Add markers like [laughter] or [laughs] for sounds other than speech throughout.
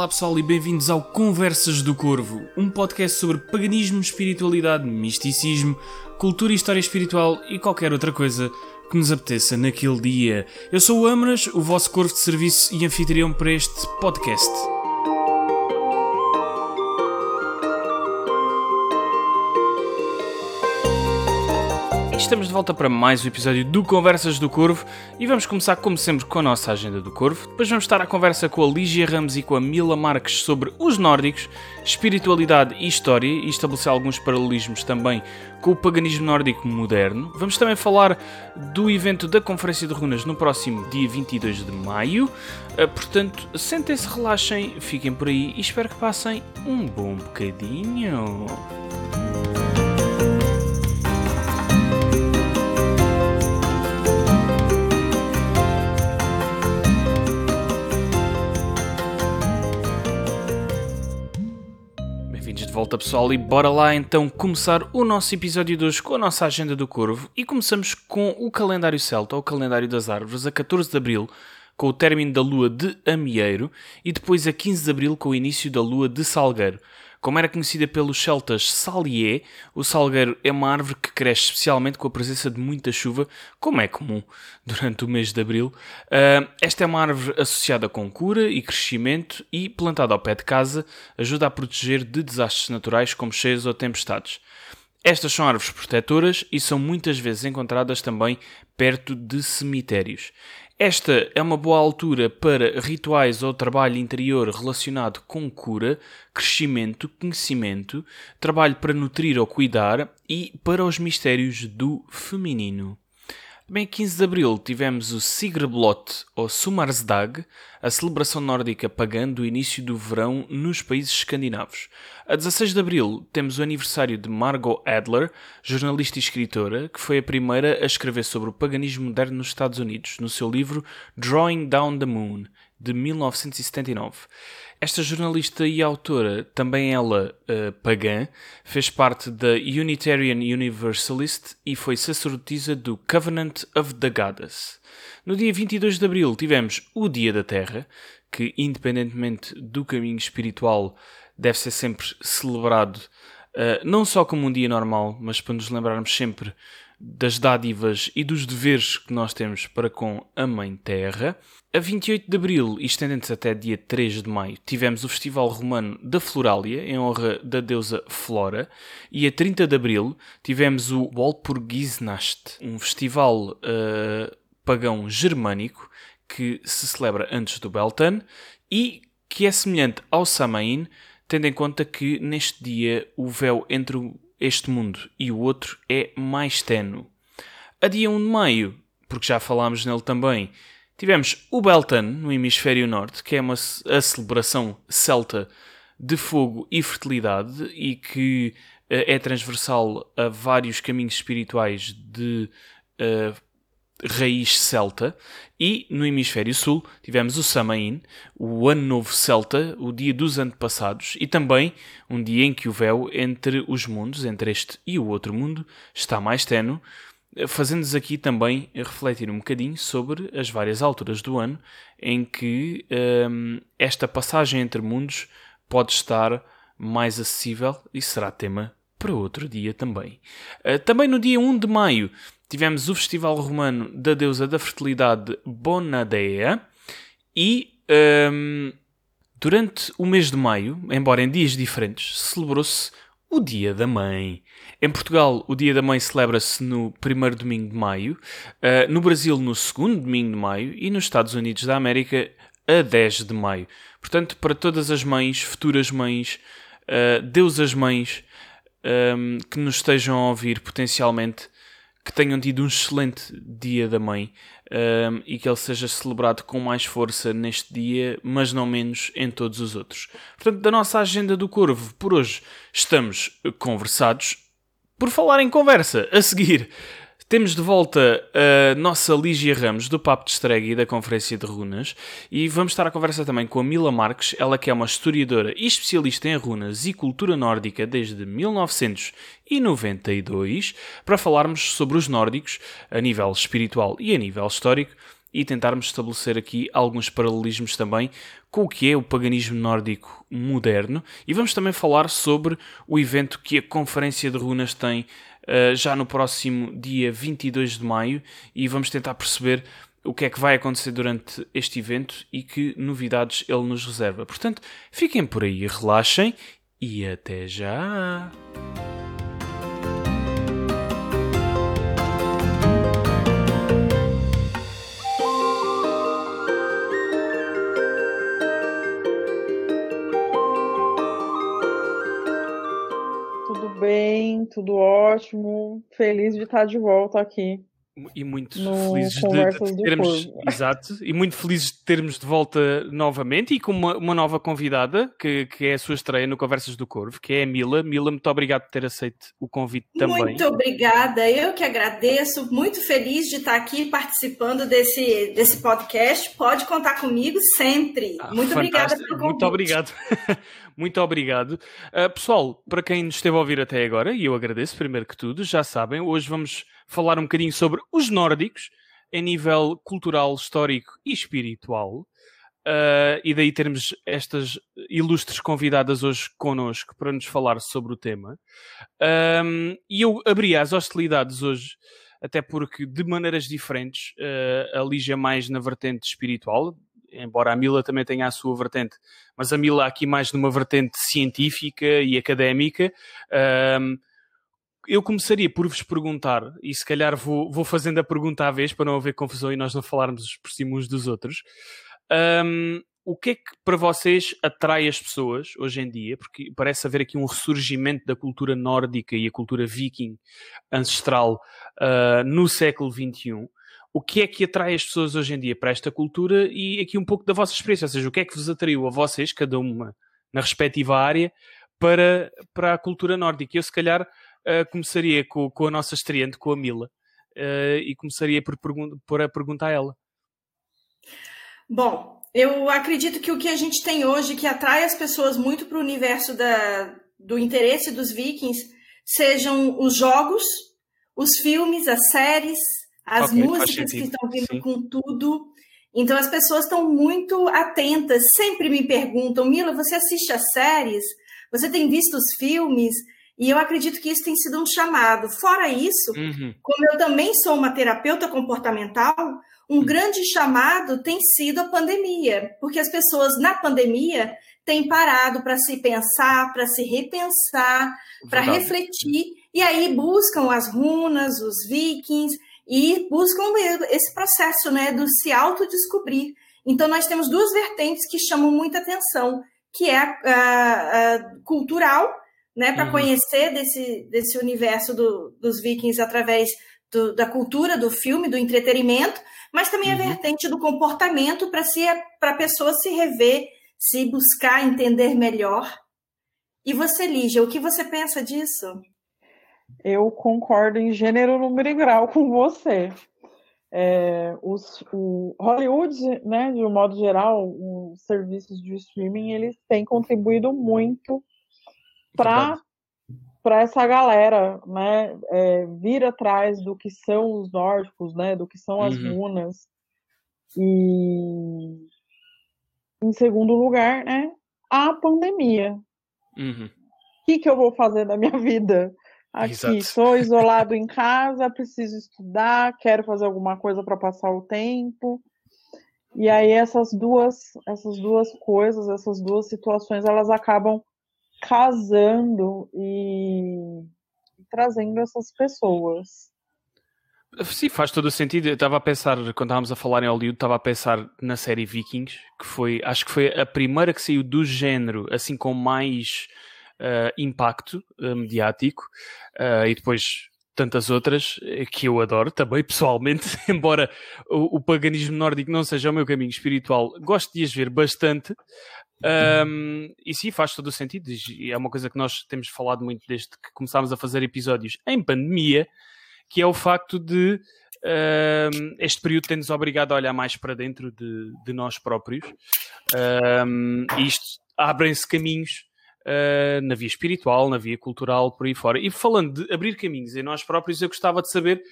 Olá pessoal e bem-vindos ao Conversas do Corvo, um podcast sobre paganismo, espiritualidade, misticismo, cultura e história espiritual e qualquer outra coisa que nos apeteça naquele dia. Eu sou o Amras, o vosso corvo de serviço e anfitrião para este podcast. Estamos de volta para mais um episódio do Conversas do Corvo e vamos começar, como sempre, com a nossa agenda do Corvo. Depois vamos estar à conversa com a Lígia Ramos e com a Mila Marques sobre os nórdicos, espiritualidade e história e estabelecer alguns paralelismos também com o paganismo nórdico moderno. Vamos também falar do evento da Conferência de Runas no próximo dia 22 de maio. Ah, portanto, sentem-se, relaxem, fiquem por aí e espero que passem um bom bocadinho. Volta, pessoal, e bora lá então começar o nosso episódio de hoje com a nossa agenda do Corvo. E começamos com o calendário celta, ou o calendário das árvores, a 14 de abril, com o término da lua de Amieiro, e depois a 15 de abril, com o início da lua de Salgueiro. Como era conhecida pelos celtas Salier, o salgueiro é uma árvore que cresce especialmente com a presença de muita chuva, como é comum [laughs] durante o mês de abril. Uh, esta é uma árvore associada com cura e crescimento e, plantada ao pé de casa, ajuda a proteger de desastres naturais como cheias ou tempestades. Estas são árvores protetoras e são muitas vezes encontradas também perto de cemitérios. Esta é uma boa altura para rituais ou trabalho interior relacionado com cura, crescimento, conhecimento, trabalho para nutrir ou cuidar e para os mistérios do feminino. Bem, 15 de Abril tivemos o Sigreblot ou Sumarsdag, a celebração nórdica pagã do início do verão nos países escandinavos. A 16 de Abril temos o aniversário de Margot Adler, jornalista e escritora, que foi a primeira a escrever sobre o paganismo moderno nos Estados Unidos, no seu livro Drawing Down the Moon, de 1979. Esta jornalista e autora, também ela uh, pagã, fez parte da Unitarian Universalist e foi sacerdotisa do Covenant of the Goddess. No dia 22 de abril tivemos o Dia da Terra, que, independentemente do caminho espiritual, deve ser sempre celebrado uh, não só como um dia normal, mas para nos lembrarmos sempre das dádivas e dos deveres que nós temos para com a Mãe Terra. A 28 de Abril, estendendo-se até dia 3 de Maio, tivemos o Festival Romano da Florália, em honra da deusa Flora, e a 30 de Abril tivemos o Walpurgisnacht, um festival uh, pagão germânico que se celebra antes do Beltane e que é semelhante ao Samain, tendo em conta que neste dia o véu entre este mundo e o outro é mais tenue. A dia 1 de maio, porque já falámos nele também, tivemos o Beltane no hemisfério norte, que é uma, a celebração celta de fogo e fertilidade e que uh, é transversal a vários caminhos espirituais de uh, raiz celta. E no hemisfério sul tivemos o Samain, o Ano Novo Celta, o dia dos antepassados, e também um dia em que o véu entre os mundos, entre este e o outro mundo, está mais tenue, fazendo-nos aqui também refletir um bocadinho sobre as várias alturas do ano em que hum, esta passagem entre mundos pode estar mais acessível e será tema para outro dia também. Uh, também no dia 1 de maio tivemos o Festival Romano da deusa da fertilidade Bonadea e um, durante o mês de maio, embora em dias diferentes, celebrou-se o Dia da Mãe. Em Portugal, o Dia da Mãe celebra-se no primeiro domingo de maio, uh, no Brasil, no segundo domingo de maio e nos Estados Unidos da América, a 10 de maio. Portanto, para todas as mães, futuras mães, uh, deusas mães um, que nos estejam a ouvir potencialmente, que tenham tido um excelente Dia da Mãe um, e que ele seja celebrado com mais força neste dia, mas não menos em todos os outros. Portanto, da nossa agenda do Corvo, por hoje estamos conversados. Por falar em conversa, a seguir temos de volta a nossa Lígia Ramos do Papo de Estregue e da Conferência de Runas e vamos estar a conversa também com a Mila Marques, ela que é uma historiadora e especialista em runas e cultura nórdica desde 1992, para falarmos sobre os nórdicos a nível espiritual e a nível histórico e tentarmos estabelecer aqui alguns paralelismos também com o que é o paganismo nórdico moderno. E vamos também falar sobre o evento que a Conferência de Runas tem uh, já no próximo dia 22 de maio e vamos tentar perceber o que é que vai acontecer durante este evento e que novidades ele nos reserva. Portanto, fiquem por aí, relaxem e até já! Bem, tudo ótimo. Feliz de estar de volta aqui. E muito felizes de, de termos, [laughs] exato, e muito felizes de termos de volta novamente e com uma, uma, nova convidada que, que é a sua estreia no Conversas do Corvo, que é a Mila. Mila, muito obrigado por ter aceito o convite também. Muito obrigada, eu que agradeço, muito feliz de estar aqui participando desse, desse podcast. Pode contar comigo sempre. Ah, muito fantástico. obrigada pelo convite. [laughs] Muito obrigado. muito obrigado. Uh, pessoal, para quem nos esteve a ouvir até agora, e eu agradeço primeiro que tudo, já sabem, hoje vamos falar um bocadinho sobre os nórdicos, em nível cultural, histórico e espiritual. Uh, e daí termos estas ilustres convidadas hoje connosco para nos falar sobre o tema. Um, e eu abri as hostilidades hoje, até porque de maneiras diferentes, uh, a Lígia mais na vertente espiritual, embora a Mila também tenha a sua vertente, mas a Mila aqui mais numa vertente científica e académica. Um, eu começaria por vos perguntar, e se calhar vou, vou fazendo a pergunta à vez para não haver confusão e nós não falarmos por cima uns dos outros. Um, o que é que para vocês atrai as pessoas hoje em dia? Porque parece haver aqui um ressurgimento da cultura nórdica e a cultura viking ancestral uh, no século XXI. O que é que atrai as pessoas hoje em dia para esta cultura e aqui um pouco da vossa experiência? Ou seja, o que é que vos atraiu a vocês, cada uma na respectiva área, para, para a cultura nórdica? Eu, se calhar, uh, começaria com, com, a nossa estreante, com a Mila, uh, e começaria por, por a perguntar a ela. Bom, eu acredito que o que a gente tem hoje que atrai as pessoas muito para o universo da, do interesse dos vikings sejam os jogos, os filmes, as séries, as okay, músicas que estão vindo Sim. com tudo. Então as pessoas estão muito atentas, sempre me perguntam, Mila, você assiste as séries? Você tem visto os filmes? E eu acredito que isso tem sido um chamado. Fora isso, uhum. como eu também sou uma terapeuta comportamental, um uhum. grande chamado tem sido a pandemia, porque as pessoas na pandemia têm parado para se pensar, para se repensar, para refletir, e aí buscam as runas, os vikings, e buscam esse processo né, do se autodescobrir. Então, nós temos duas vertentes que chamam muita atenção, que é a, a, a cultural, né, para uhum. conhecer desse, desse universo do, dos vikings através do, da cultura, do filme, do entretenimento, mas também uhum. a vertente do comportamento para a pessoa se rever, se buscar entender melhor. E você, Lígia, o que você pensa disso? Eu concordo em gênero, número e grau com você. É, os, o Hollywood, né, de um modo geral, os serviços de streaming, eles têm contribuído muito para para essa galera, né, é, vir atrás do que são os nórdicos, né, do que são as uhum. runas. E em segundo lugar, né, a pandemia. Uhum. O que, que eu vou fazer da minha vida? Aqui, estou isolado em casa, preciso estudar, quero fazer alguma coisa para passar o tempo. E aí essas duas, essas duas coisas, essas duas situações, elas acabam casando e trazendo essas pessoas. Sim, faz todo o sentido. Eu estava a pensar, quando estávamos a falar em Hollywood, estava a pensar na série Vikings, que foi, acho que foi a primeira que saiu do género, assim com mais uh, impacto uh, mediático, uh, e depois tantas outras que eu adoro também, [laughs] pessoalmente, embora o, o, paganismo nórdico não seja o meu caminho espiritual, gosto de as ver bastante. Um, e sim, faz todo o sentido. E é uma coisa que nós temos falado muito desde que começámos a fazer episódios em pandemia, que é o facto de um, este período ter-nos obrigado a olhar mais para dentro de, de nós próprios. Um, e isto abrem-se caminhos uh, na via espiritual, na via cultural, por aí fora. E falando de abrir caminhos em nós próprios, eu gostava de saber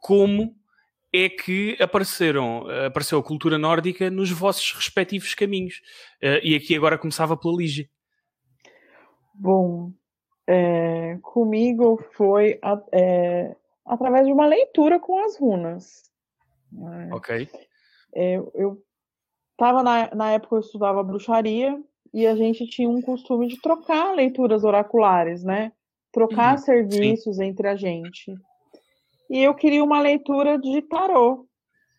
como é que apareceram, apareceu a cultura nórdica nos vossos respectivos caminhos. Uh, e aqui agora começava pela Lígia. Bom, é, comigo foi é, através de uma leitura com as runas. Né? Ok. É, eu estava na, na época eu estudava bruxaria e a gente tinha um costume de trocar leituras oraculares, né? Trocar uhum, serviços sim. entre a gente. E eu queria uma leitura de tarô.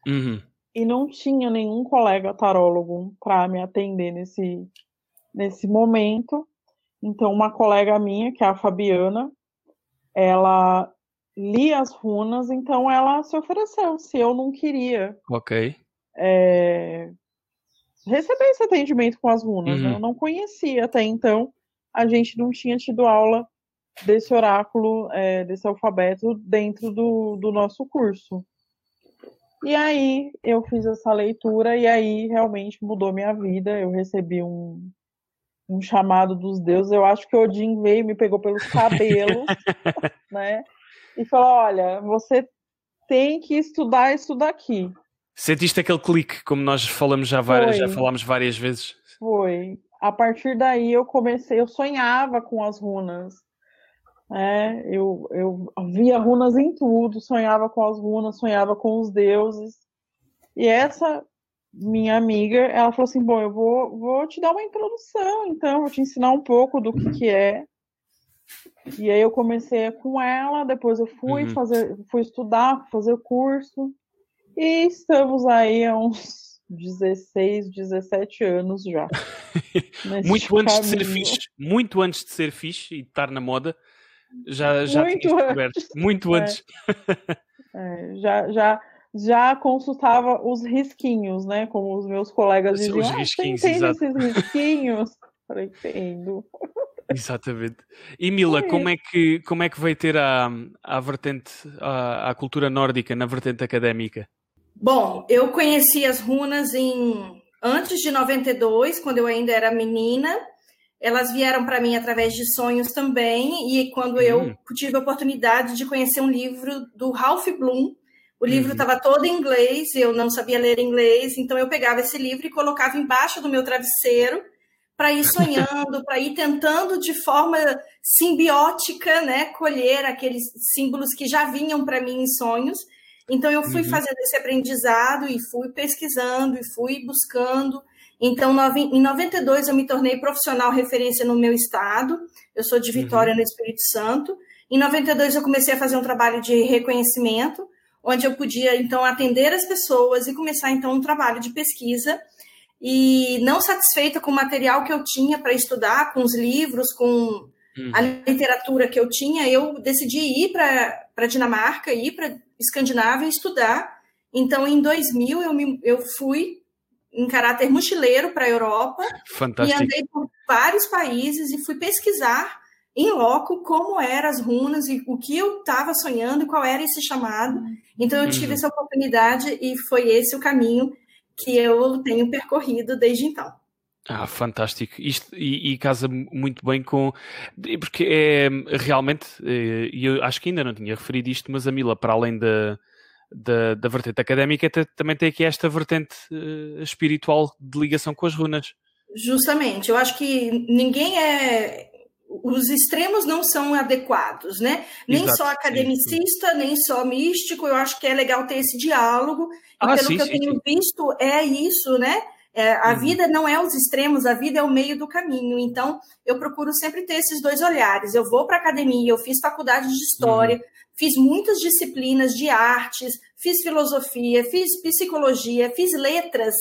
Uhum. E não tinha nenhum colega tarólogo para me atender nesse, nesse momento. Então, uma colega minha, que é a Fabiana, ela lia as runas, então ela se ofereceu, se eu não queria. Ok. É, receber esse atendimento com as runas. Né? Uhum. Né? Eu não conhecia até então, a gente não tinha tido aula desse oráculo, é, desse alfabeto dentro do, do nosso curso. E aí eu fiz essa leitura e aí realmente mudou minha vida. Eu recebi um, um chamado dos deuses. Eu acho que Odin veio e me pegou pelos cabelos, [laughs] né? E falou: olha, você tem que estudar isso daqui. Sentiste aquele clique, como nós falamos já várias, já falámos várias vezes? Foi. A partir daí eu comecei, eu sonhava com as runas. É, eu, eu via runas em tudo, sonhava com as runas, sonhava com os deuses. E essa minha amiga, ela falou assim: Bom, eu vou, vou te dar uma introdução, então, vou te ensinar um pouco do que, que é. E aí eu comecei com ela, depois eu fui uhum. fazer, fui estudar, fazer curso. E estamos aí há uns 16, 17 anos já. [laughs] muito antes de ser fixe, muito antes de ser fixe e de estar na moda, já, já muito antes. Muito é. antes. É, já, já, já consultava os risquinhos, né? Como os meus colegas diziam. Os risquinhos, ah, você entende exato. esses risquinhos? [laughs] Falei, entendo. Exatamente. E Mila, é. como, é que, como é que veio ter a, a vertente, a, a cultura nórdica na vertente académica? Bom, eu conheci as runas em antes de 92, quando eu ainda era menina. Elas vieram para mim através de sonhos também, e quando eu uhum. tive a oportunidade de conhecer um livro do Ralph Bloom, o livro estava uhum. todo em inglês, eu não sabia ler inglês, então eu pegava esse livro e colocava embaixo do meu travesseiro para ir sonhando, [laughs] para ir tentando de forma simbiótica, né, colher aqueles símbolos que já vinham para mim em sonhos. Então eu fui uhum. fazendo esse aprendizado e fui pesquisando e fui buscando. Então em 92 eu me tornei profissional referência no meu estado. Eu sou de uhum. Vitória uhum. no Espírito Santo. Em 92 eu comecei a fazer um trabalho de reconhecimento, onde eu podia então atender as pessoas e começar então um trabalho de pesquisa e não satisfeita com o material que eu tinha para estudar, com os livros, com uhum. a literatura que eu tinha, eu decidi ir para a Dinamarca, ir para Escandinávia estudar. Então, em 2000, eu, me, eu fui em caráter mochileiro para a Europa Fantástico. e andei por vários países e fui pesquisar em loco como eram as runas e o que eu estava sonhando e qual era esse chamado. Então, eu tive uhum. essa oportunidade e foi esse o caminho que eu tenho percorrido desde então. Ah, fantástico. Isto, e, e, casa muito bem com. Porque é realmente, eh, e eu acho que ainda não tinha referido isto, mas a Mila, para além da, da, da vertente académica, também tem aqui esta vertente uh, espiritual de ligação com as runas. Justamente. Eu acho que ninguém é. Os extremos não são adequados, né? Nem Exato, só academicista, sim, sim. nem só místico. Eu acho que é legal ter esse diálogo. E ah, pelo sim, que eu tenho visto, é isso, né? É, a uhum. vida não é os extremos, a vida é o meio do caminho. Então, eu procuro sempre ter esses dois olhares. Eu vou para academia, eu fiz faculdade de história, uhum. fiz muitas disciplinas de artes, fiz filosofia, fiz psicologia, fiz letras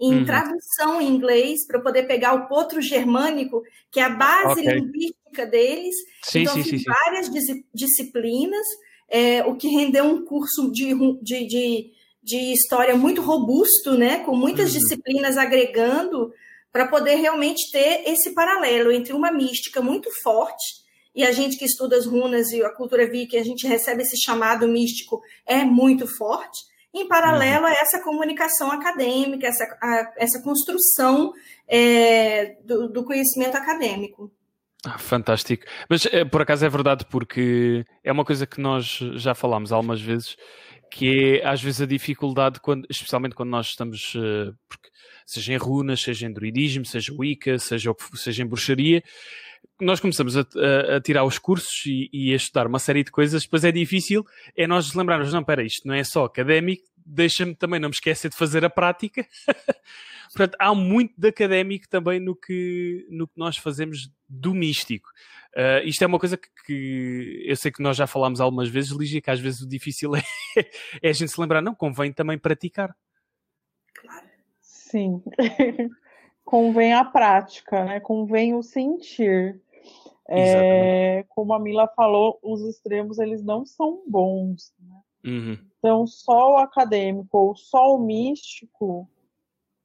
em uhum. tradução em inglês para poder pegar o potro germânico, que é a base okay. linguística deles. Sim, então, sim, fiz sim, várias disciplinas, é, o que rendeu um curso de, de, de de história muito robusto, né, com muitas uhum. disciplinas agregando para poder realmente ter esse paralelo entre uma mística muito forte e a gente que estuda as runas e a cultura viking, a gente recebe esse chamado místico é muito forte, em paralelo uhum. a essa comunicação acadêmica, essa, a, essa construção é, do, do conhecimento acadêmico. Ah, fantástico. Mas é, por acaso é verdade, porque é uma coisa que nós já falámos algumas vezes, que é às vezes a dificuldade, quando, especialmente quando nós estamos, uh, porque, seja em runas, seja em druidismo, seja Wicca, seja, seja em bruxaria, nós começamos a, a, a tirar os cursos e, e, a estudar uma série de coisas, depois é difícil, é nós lembrarmos, não, espera, isto não é só académico, deixa-me também não me esquecer de fazer a prática. [laughs] Portanto, há muito de académico também no que, no que nós fazemos do místico. Uh, isto é uma coisa que, que, eu sei que nós já falámos algumas vezes, Lígia, que às vezes o difícil [laughs] é, é a gente se lembrar, não, convém também praticar. Claro. Sim. [laughs] convém a prática, né? Convém o sentir. É, como a Mila falou, os extremos eles não são bons. Né? Uhum. Então, só o acadêmico ou só o místico,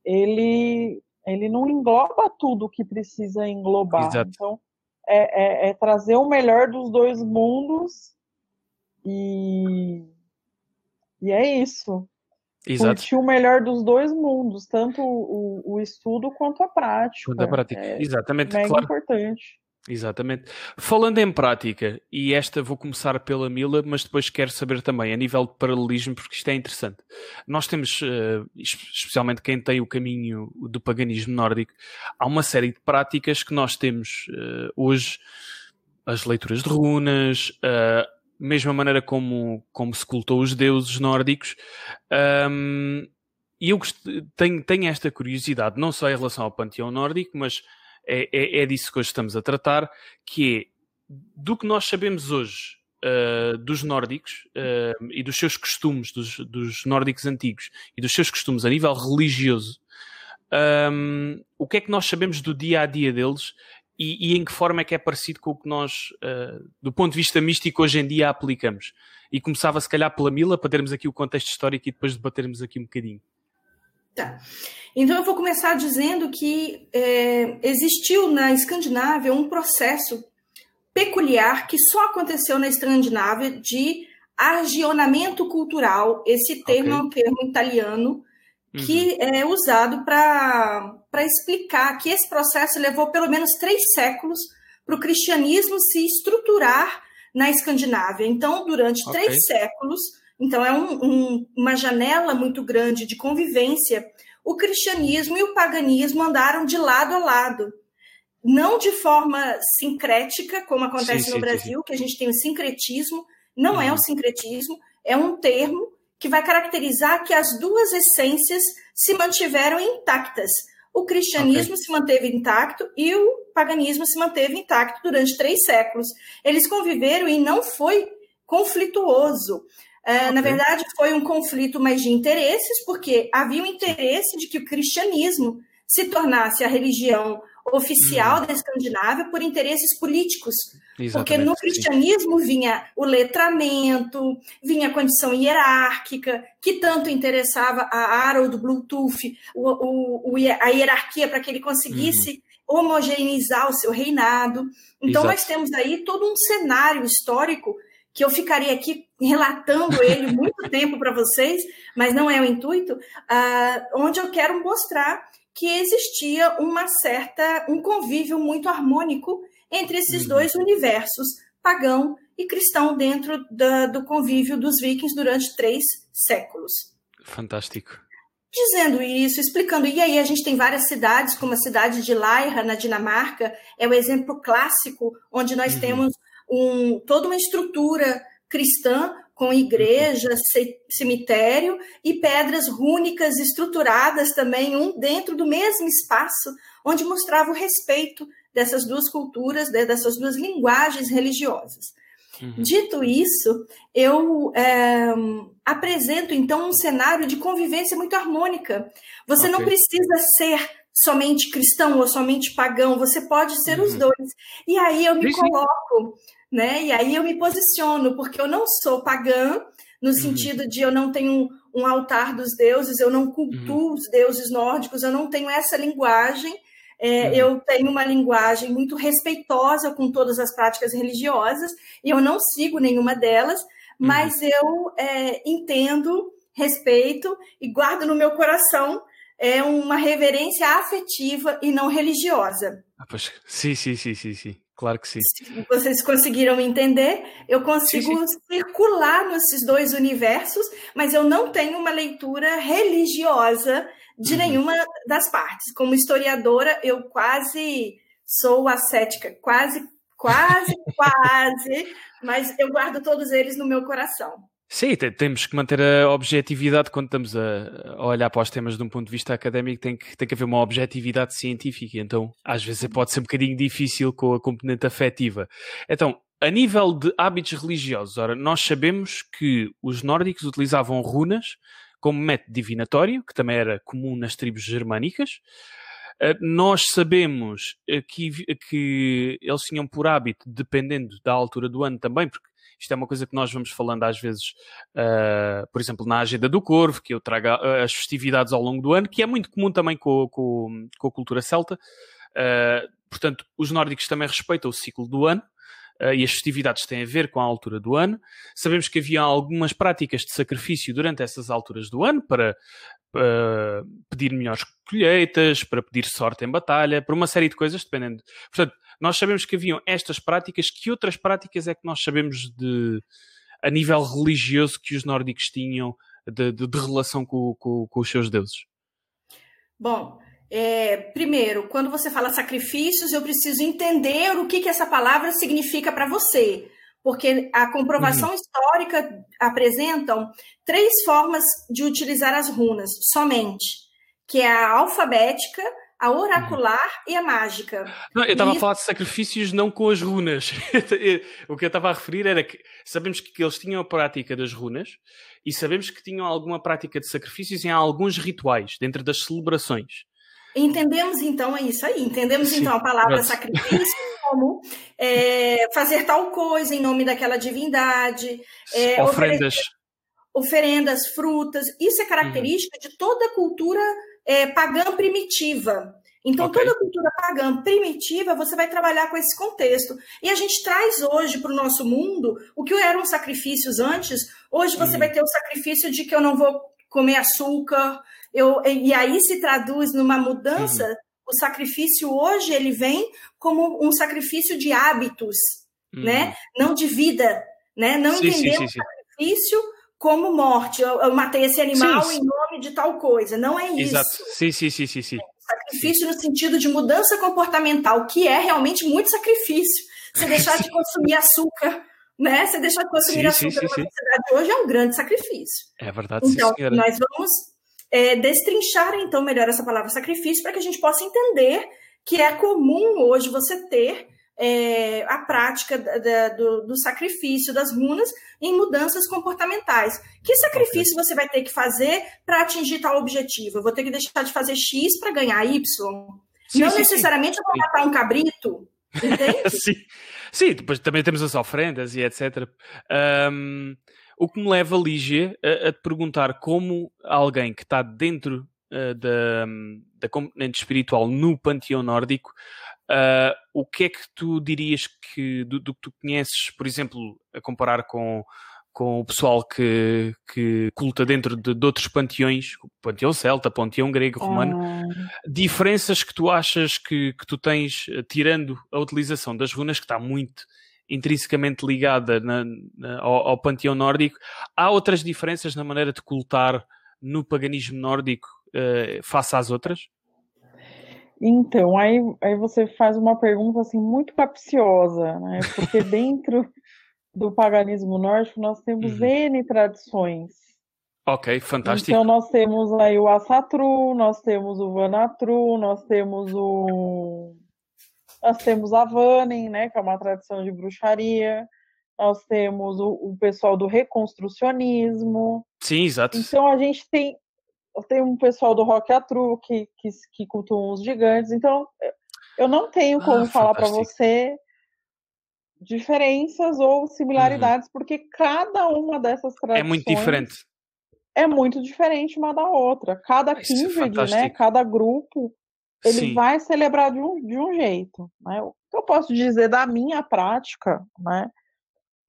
ele, ele não engloba tudo que precisa englobar. Exato. Então, é, é, é, trazer o melhor dos dois mundos e, e é isso. Exato. Curtir o melhor dos dois mundos, tanto o, o estudo quanto a prática. Quanto a prática. É Exatamente. Mega claro. importante. Exatamente. Falando em prática, e esta vou começar pela Mila, mas depois quero saber também a nível de paralelismo, porque isto é interessante. Nós temos, uh, especialmente quem tem o caminho do paganismo nórdico, há uma série de práticas que nós temos uh, hoje, as leituras de runas, uh, mesma maneira como, como se cultou os deuses nórdicos. E eu tenho, tenho esta curiosidade, não só em relação ao panteão nórdico, mas é, é, é disso que hoje estamos a tratar, que é do que nós sabemos hoje uh, dos nórdicos uh, e dos seus costumes, dos, dos, nórdicos antigos e dos seus costumes a nível religioso, um, o que é que nós sabemos do dia a dia deles e, e, em que forma é que é parecido com o que nós, uh, do ponto de vista místico, hoje em dia aplicamos? E começava se calhar pela Mila, para termos aqui o contexto histórico e depois debatermos aqui um bocadinho. Tá. Então eu vou começar dizendo que é, existiu na Escandinávia um processo peculiar que só aconteceu na Escandinávia de agionamento cultural. Esse termo okay. é um termo italiano que uhum. é usado para explicar que esse processo levou pelo menos três séculos para o cristianismo se estruturar na Escandinávia. Então, durante okay. três séculos, então, é um, um, uma janela muito grande de convivência. O cristianismo e o paganismo andaram de lado a lado. Não de forma sincrética, como acontece sim, no sim, Brasil, sim. que a gente tem o sincretismo. Não uhum. é o sincretismo, é um termo que vai caracterizar que as duas essências se mantiveram intactas. O cristianismo okay. se manteve intacto e o paganismo se manteve intacto durante três séculos. Eles conviveram e não foi conflituoso. É, okay. Na verdade, foi um conflito mais de interesses, porque havia o interesse de que o cristianismo se tornasse a religião oficial uhum. da Escandinávia por interesses políticos. Exatamente, porque no cristianismo sim. vinha o letramento, vinha a condição hierárquica, que tanto interessava a Harold Bluetooth, o, o, a hierarquia para que ele conseguisse uhum. homogeneizar o seu reinado. Então, Exato. nós temos aí todo um cenário histórico que eu ficaria aqui relatando ele muito [laughs] tempo para vocês, mas não é o intuito, uh, onde eu quero mostrar que existia uma certa um convívio muito harmônico entre esses uhum. dois universos, pagão e cristão, dentro da, do convívio dos vikings durante três séculos. Fantástico. Dizendo isso, explicando, e aí a gente tem várias cidades, como a cidade de Laira, na Dinamarca, é o exemplo clássico, onde nós uhum. temos um, toda uma estrutura cristã com igreja, cemitério e pedras rúnicas estruturadas também, um dentro do mesmo espaço, onde mostrava o respeito dessas duas culturas, dessas duas linguagens religiosas. Uhum. Dito isso, eu é, apresento então um cenário de convivência muito harmônica. Você okay. não precisa ser somente cristão ou somente pagão, você pode ser uhum. os dois. E aí eu me coloco né? E aí eu me posiciono, porque eu não sou pagã, no uhum. sentido de eu não tenho um, um, altar dos deuses, eu não cultuo uhum. os deuses nórdicos, eu não tenho essa linguagem. É, uhum. Eu tenho uma linguagem muito respeitosa com todas as práticas religiosas, e eu não sigo nenhuma delas, mas uhum. eu é, entendo, respeito e guardo no meu coração é uma reverência afetiva e não religiosa. Ah, pois, sim, sim, sim, sim, sim. Claro que sim. Se vocês conseguiram entender, eu consigo sim, sim. circular nesses dois universos, mas eu não tenho uma leitura religiosa de uhum. nenhuma das partes. Como historiadora, eu quase sou ascética, quase, quase, [laughs] quase, mas eu guardo todos eles no meu coração. Sim, temos que manter a objetividade quando estamos a, olhar para os temas de um ponto de vista académico, tem que, tem que haver uma objetividade científica, então às vezes pode ser um bocadinho difícil com a componente afetiva. Então, a nível de hábitos religiosos, ora, nós sabemos que os nórdicos utilizavam runas como método divinatório, que também era comum nas tribos germânicas. Eh, nós sabemos que, que eles tinham por hábito, dependendo da altura do ano também, porque isto é uma coisa que nós vamos falando às vezes, uh, por exemplo, na agenda do Corvo, que eu trago as festividades ao longo do ano, que é muito comum também com, com, com a cultura celta. Uh, portanto, os nórdicos também respeitam o ciclo do ano. Uh, e as festividades têm a ver com a altura do ano. Sabemos que havia algumas práticas de sacrifício durante essas alturas do ano para uh, pedir melhores colheitas, para pedir sorte em batalha, por uma série de coisas, dependendo. Portanto, nós sabemos que haviam estas práticas, que outras práticas é que nós sabemos de a nível religioso que os nórdicos tinham de, de, de relação com, com, com, os seus deuses? Bom, é, primeiro, quando você fala sacrifícios, eu preciso entender o que, que essa palavra significa para você. Porque a comprovação uhum. histórica apresentam três formas de utilizar as runas somente, que é a alfabética, a oracular e a mágica. Não, eu estava a falar de sacrifícios não com as runas. [laughs] o que eu estava a referir era que sabemos que eles tinham a prática das runas e sabemos que tinham alguma prática de sacrifícios em alguns rituais, dentro das celebrações. Entendemos então é isso aí. Entendemos Sim, então a palavra sacrifício [laughs] como é, fazer tal coisa em nome daquela divindade. É, Ofrendas. Oferendas, frutas. Isso é característica uhum. de toda a cultura é, pagã primitiva. Então, okay. toda cultura pagã primitiva, você vai trabalhar com esse contexto. E a gente traz hoje para o nosso mundo o que eram sacrifícios antes. Hoje você uhum. vai ter o sacrifício de que eu não vou comer açúcar. Eu, e aí se traduz numa mudança. Uhum. O sacrifício hoje ele vem como um sacrifício de hábitos, uhum. né? Não de vida, né? Não sim, entender sim, sim, o sacrifício como morte. Eu, eu matei esse animal sim, sim. em nome de tal coisa. Não é isso. Exato. Sim, sim, sim, sim, sim. Sacrifício no sentido de mudança comportamental, que é realmente muito sacrifício. Você deixar [laughs] de consumir açúcar, né? Você deixar de consumir sim, açúcar sim, sim, hoje é um grande sacrifício. É verdade, então, sim, nós vamos é, destrinchar então melhor essa palavra sacrifício para que a gente possa entender que é comum hoje você ter é, a prática da, da, do, do, sacrifício das runas em mudanças comportamentais. Que sacrifício você vai ter que fazer para atingir tal objetivo? Eu vou ter que deixar de fazer X para ganhar Y? Sim, Não sim, necessariamente sim. eu vou matar um cabrito, entende? [laughs] sim. sim, depois também temos as ofrendas e etc. Um, o que me leva, Lígia, a, a te perguntar como alguém que está dentro uh, da, da componente espiritual no panteão nórdico Uh, o que é que tu dirias que do, do, que tu conheces, por exemplo, a comparar com, com o pessoal que, que culta dentro de, de outros panteões, panteão celta, panteão grego, romano, ah. diferenças que tu achas que, que tu tens, eh, tirando a utilização das runas, que está muito intrinsecamente ligada na, na, ao, ao, panteão nórdico, há outras diferenças na maneira de cultar no paganismo nórdico uh, face às outras? Então, aí, aí você faz uma pergunta assim muito capciosa, né? Porque [laughs] dentro do paganismo nórdico nós temos uhum. N tradições. Ok, fantástico. Então nós temos aí o Assatru, nós temos o Vanatru, nós temos o nós temos a Vanen, né, que é uma tradição de bruxaria. Nós temos o, o pessoal do reconstrucionismo. Sim, exato. Então a gente tem tem um pessoal do Rock Atru que, que, que cultuam os gigantes, então eu não tenho como ah, falar para você diferenças ou similaridades, uhum. porque cada uma dessas tradições é muito diferente. É muito diferente uma da outra. Cada é kindred, é né, cada grupo, ele Sim. vai celebrar de um, de um jeito. Né? O que eu posso dizer da minha prática, né,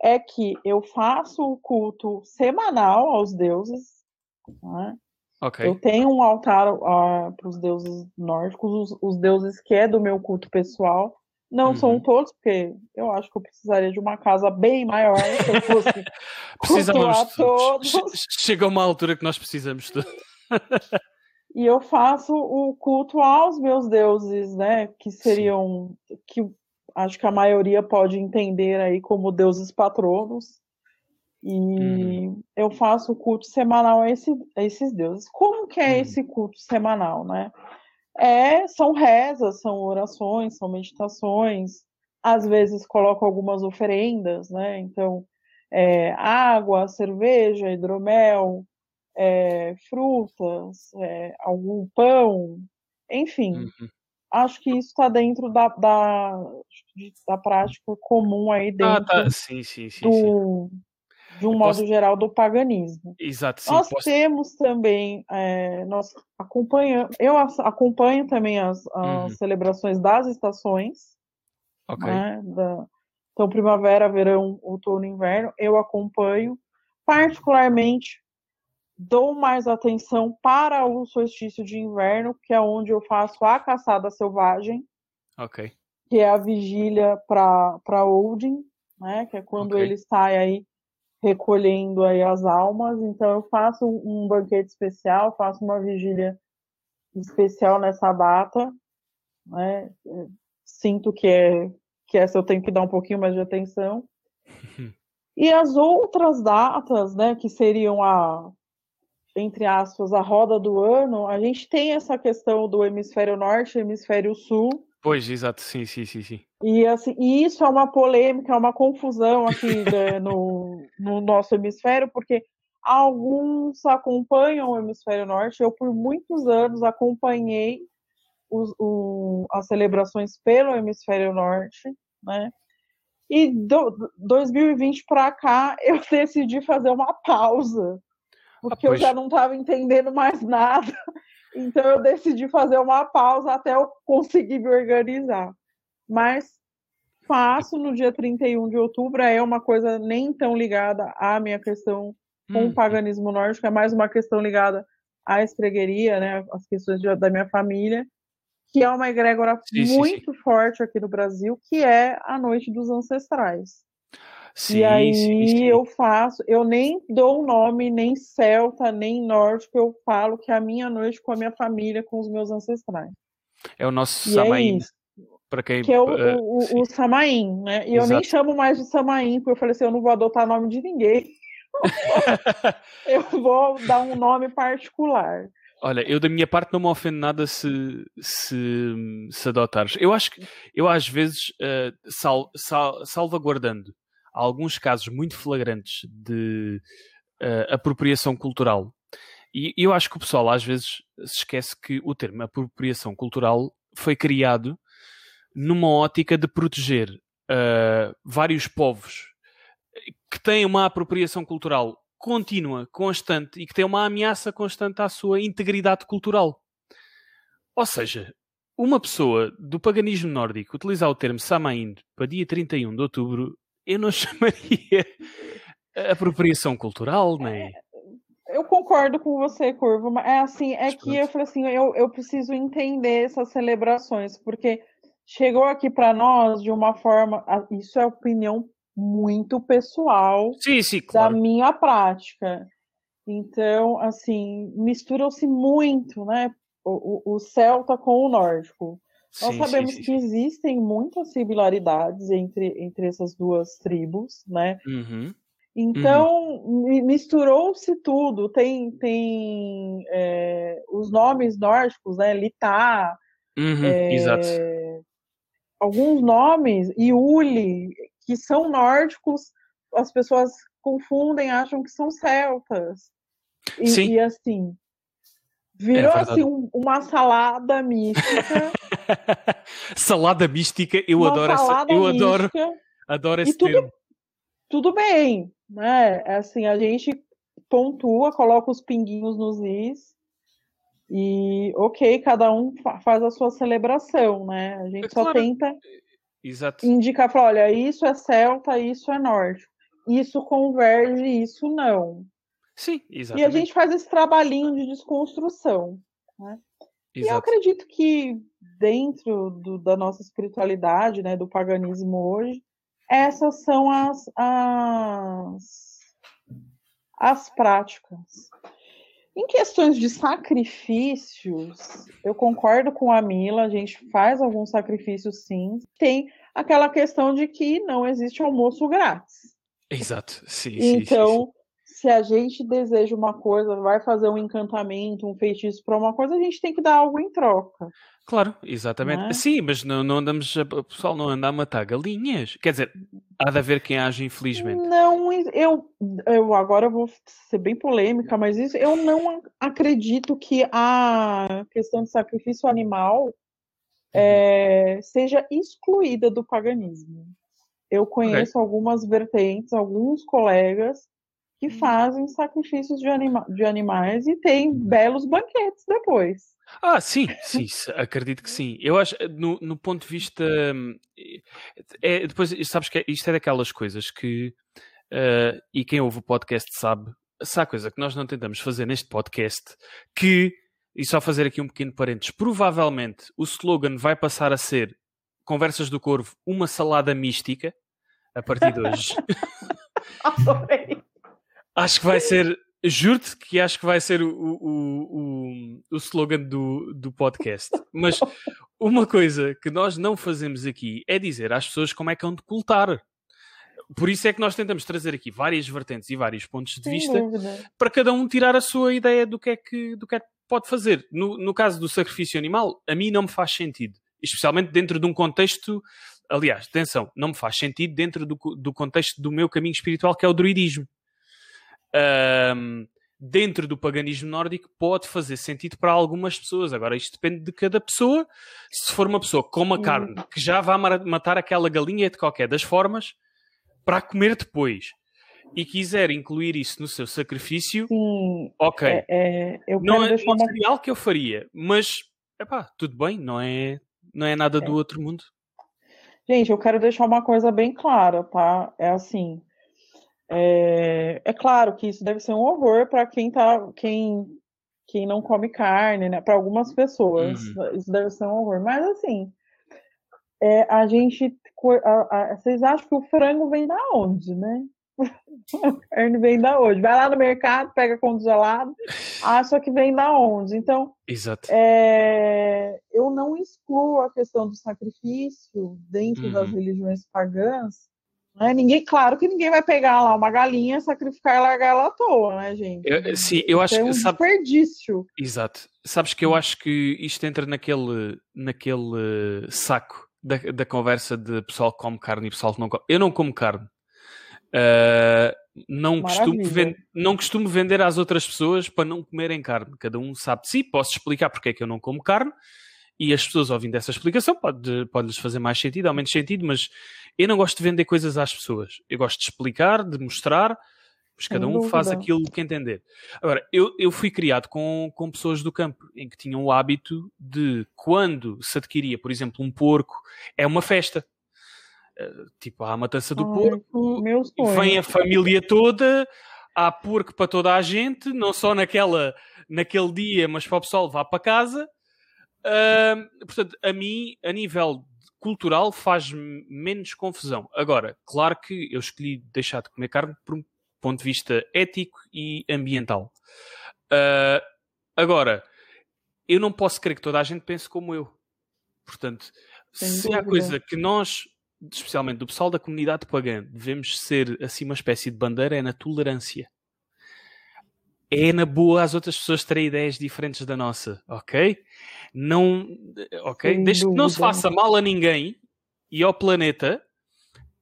é que eu faço o culto semanal aos deuses, né? Okay. Eu tenho um altar uh, para os deuses nórdicos, os, os, deuses que é do meu culto pessoal. Não uhum. são todos, porque eu acho que eu precisaria de uma casa bem maior se eu fosse [laughs] Precisávamos todos. Chega uma altura que nós precisamos de e eu faço o culto aos meus deuses, né? Que seriam. Sim. que acho que a maioria pode entender aí como deuses patronos. E uhum. eu faço o culto semanal a, esse, a, esses deuses. Como que é uhum. esse culto semanal, né? É, são rezas, são orações, são meditações. Às vezes coloco algumas oferendas, né? Então, é, água, cerveja, hidromel, é, frutas, é, algum pão, enfim. Uhum. Acho que isso está dentro da, da, da prática comum aí dentro ah, tá. sim, sim, sim, do, de um eu modo posso... geral do paganismo. Exato. Sim, nós posso... temos também, é, nós acompanhamos, eu acompanho também as, as uhum. celebrações das estações. Ok. Né, da, então, primavera, verão, outono, inverno, eu acompanho. Particularmente, dou mais atenção para o solstício de inverno, que é onde eu faço a caçada selvagem. Ok. Que é a vigília para Odin, né? Que é quando okay. ele sai aí recolhendo aí as almas. Então eu faço um banquete especial, faço uma vigília especial nessa data, né? Sinto que é que essa eu tenho que dar um pouquinho mais de atenção. [laughs] e as outras datas, né, que seriam a entre aspas, a roda do ano, a gente tem essa questão do hemisfério norte e hemisfério sul. Pois, exato, sim, sim, sim, sim. E, assim, e isso é uma polêmica, é uma confusão aqui [laughs] né, no, no nosso hemisfério, porque alguns acompanham o hemisfério norte. Eu, por muitos anos, acompanhei os, o, as celebrações pelo hemisfério norte, né? E do 2020 para cá, [laughs] eu decidi fazer uma pausa porque ah, eu já não estava entendendo mais nada. Então eu decidi fazer uma pausa até eu conseguir me organizar. Mas faço no dia 31 de outubro, é uma coisa nem tão ligada à minha questão com hum. o paganismo nórdico, é mais uma questão ligada à estregueria, né, as questões de, da minha família, que é uma egrégora sim, muito sim, sim. forte aqui no Brasil, que é a Noite dos Ancestrais. Sim, e aí sim, sim. eu faço, eu nem dou o nome, nem celta, nem nórdico, eu falo que é a minha noite com a minha família, com os meus ancestrais. É o nosso Samaim. É para quem que é o, uh, o, o, Samaim, né? E Exato. eu nem chamo mais de Samaim, porque eu falei assim, eu não vou adotar nome de ninguém. [laughs] eu vou dar um nome particular. Olha, eu da minha parte não me ofendo nada se, se, se adotares. Eu acho que eu às vezes uh, sal, sal, salvaguardando alguns casos muito flagrantes de uh, apropriação cultural. E eu acho que o pessoal às vezes se esquece que o termo apropriação cultural foi criado numa ótica de proteger uh, vários povos que têm uma apropriação cultural contínua, constante e que têm uma ameaça constante à sua integridade cultural. Ou seja, uma pessoa do paganismo nórdico utilizar o termo Samain para dia 31 de outubro eu não [laughs] chamaria apropriação cultural, né? Eu concordo com você, Curvo, mas é assim, é que eu falei assim, eu, eu preciso entender essas celebrações, porque chegou aqui para nós de uma forma, isso é opinião muito pessoal sim, sim, claro. da minha prática. Então, assim, misturam-se muito, né? O, o, o celta com o nórdico. Nós sim, sabemos sim, sim, que existem muitas similaridades entre, entre essas duas tribos, né? Uhum. Então, uhum. misturou-se tudo. Tem, tem é, os nomes nórdicos, né? Litá. Uhum, é, exato. Alguns nomes, Iuli, que são nórdicos, as pessoas confundem, acham que são celtas. E, Sim. e assim, virou é assim um, uma salada mística [laughs] salada mística, eu Uma adoro essa, eu mística, adoro, adoro esse tudo, termo. Tudo bem, né? É assim, a gente pontua, coloca os pinguinhos nos is e ok, cada um faz a sua celebração, né? A gente é só claro. tenta Exato. indicar, falar, olha, isso é celta, isso é norte, isso converge, isso não. Sim, exatamente. E a gente faz esse trabalhinho de desconstrução, né? E eu acredito que dentro do, da nossa espiritualidade, né, do paganismo hoje, essas são as, as, as práticas. Em questões de sacrifícios, eu concordo com a Mila, a gente faz alguns sacrifícios sim. Tem aquela questão de que não existe almoço grátis. Exato, sim. Então, sim, sim se a gente deseja uma coisa, vai fazer um encantamento, um feitiço para uma coisa, a gente tem que dar algo em troca. Claro, exatamente. É? Sim, mas não, não andamos, o pessoal não anda a matar galinhas. Quer dizer, há de haver quem age infelizmente. Não, eu, eu agora vou ser bem polêmica, mas isso eu não acredito que a questão de sacrifício animal uhum. é, seja excluída do paganismo. Eu conheço okay. algumas vertentes, alguns colegas que hum. fazem sacrifícios de, anima de animais e têm belos banquetes depois. Ah, sim, sim, acredito que sim. Eu acho, no, no ponto de vista. É, depois, sabes que isto é daquelas coisas que. Uh, e quem ouve o podcast sabe. Se há coisa que nós não tentamos fazer neste podcast, que. E só fazer aqui um pequeno parênteses. Provavelmente o slogan vai passar a ser Conversas do Corvo, uma salada mística, a partir de hoje. [laughs] Adorei. Acho que vai ser. Juro-te que acho que vai ser o, o, o, o slogan do, do podcast. Mas uma coisa que nós não fazemos aqui é dizer às pessoas como é que hão de cultar. Por isso é que nós tentamos trazer aqui várias vertentes e vários pontos de vista para cada um tirar a sua ideia do que é que, do que, é que pode fazer. No, no caso do sacrifício animal, a mim não me faz sentido. Especialmente dentro de um contexto. Aliás, atenção, não me faz sentido dentro do, do contexto do meu caminho espiritual, que é o druidismo um, dentro do paganismo nórdico pode fazer sentido para algumas pessoas. Agora, isto depende de cada pessoa. Se for uma pessoa com uma carne que já vai matar aquela galinha de qualquer das formas para comer depois e quiser incluir isso no seu sacrifício, Sim, ok. É, é, eu não é o material uma... que eu faria, mas epá, tudo bem, não é, não é nada é. do outro mundo. Gente, eu quero deixar uma coisa bem clara, tá? É assim, é, é claro que isso deve ser um horror para quem tá, quem, quem não come carne, né? Para algumas pessoas, uhum. isso deve ser um horror. Mas assim, é, a gente, a, a, vocês acham que o frango vem da onde, né? [laughs] a carne vem da onde? Vai lá no mercado, pega congelado, acha que vem da onde? Então, Exato. É, eu não excluo a questão do sacrifício dentro uhum. das religiões pagãs, né? Ninguém, claro que ninguém vai pegar lá uma galinha, sacrificar e largar ela à toa, né, gente? Eu, sim, eu acho é um que. Sabe... desperdício. Exato. Sabes que eu acho que isto entra naquele, naquele saco da, da conversa de pessoal que come carne e pessoal que não come. Eu não como carne. Uh, não, costumo não costumo vender às outras pessoas para não comerem carne. Cada um sabe de si. Posso explicar porque é que eu não como carne e as pessoas ouvindo essa explicação pode, pode lhes fazer mais sentido ou menos sentido, mas eu não gosto de vender coisas às pessoas. Eu gosto de explicar, de mostrar, mas cada um faz aquilo que entender. Agora, eu, eu fui criado com, com pessoas do campo, em que tinham o hábito de, quando se adquiria, por exemplo, um porco, é uma festa. Uh, tipo, há a matança do Ai, porco, vem a família toda, há porco para toda a gente, não só naquela, naquele dia, mas para o pessoal vá para casa Uh, portanto, a mim, a nível cultural, faz menos confusão. Agora, claro que eu escolhi deixar de comer carne por um ponto de vista ético e ambiental. Uh, agora, eu não posso crer que toda a gente pense como eu. Portanto, Sem se dúvida. há coisa que nós, especialmente do pessoal da comunidade pagã, devemos ser assim uma espécie de bandeira é na tolerância é na boa as outras pessoas terem ideias diferentes da nossa, ok? Não, ok? Desde que não se faça mal a ninguém e ao planeta,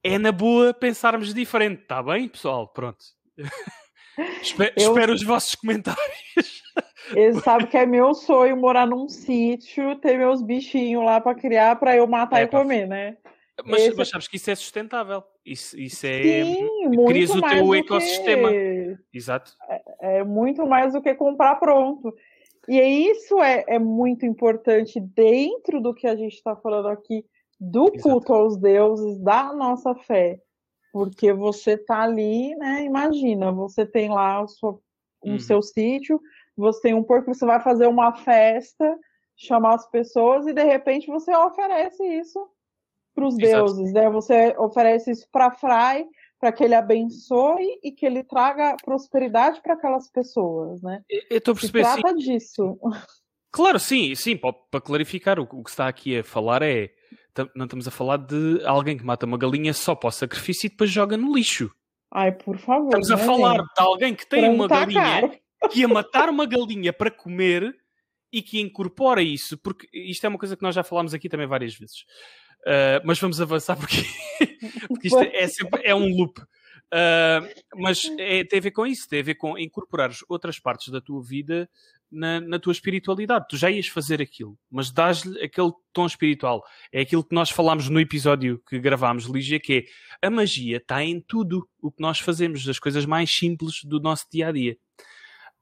é na boa pensarmos diferente, está bem, pessoal? Pronto. [laughs] espero, eu... espero os vossos comentários. [laughs] Ele sabe que é meu sonho morar num sítio, ter meus bichinhos lá para criar, para eu matar é, e comer, né? Mas, Esse... mas, sabes que isso é sustentável. Isso, isso é. Sim, Crias o teu ecossistema. Que... Exato. É, é, muito mais do que comprar pronto. E isso é, é muito importante dentro do que a gente está falando aqui, do Exato. culto aos deuses, da nossa fé. Porque você tá ali, né? Imagina, você tem lá o seu, o uhum. seu sítio, você tem um porco, você vai fazer uma festa chamar as pessoas e de repente você oferece isso para os deuses, né? Você oferece isso para Frai, para que ele abençoe e que ele traga prosperidade para aquelas pessoas, né? Eu estou a perceber, Se trata sim. disso. Claro, sim, sim, para clarificar, o, que está aqui a falar é não estamos a falar de alguém que mata uma galinha só para o sacrifício e depois joga no lixo. Ai, por favor. Estamos a né, falar de alguém que tem uma tá galinha caro. que ia matar uma galinha para comer e que incorpora isso, porque isto é uma coisa que nós já falámos aqui também várias vezes. Uh, mas vamos avançar porque, [laughs] porque isto é, sempre, é um loop. Uh, mas é, tem a ver com isso, tem a ver com incorporares outras partes da tua vida na, na, tua espiritualidade. Tu já ias fazer aquilo, mas dás-lhe aquele tom espiritual. É aquilo que nós falámos no episódio que gravámos, Lígia, que é a magia está em tudo o que nós fazemos, das coisas mais simples do nosso dia a dia.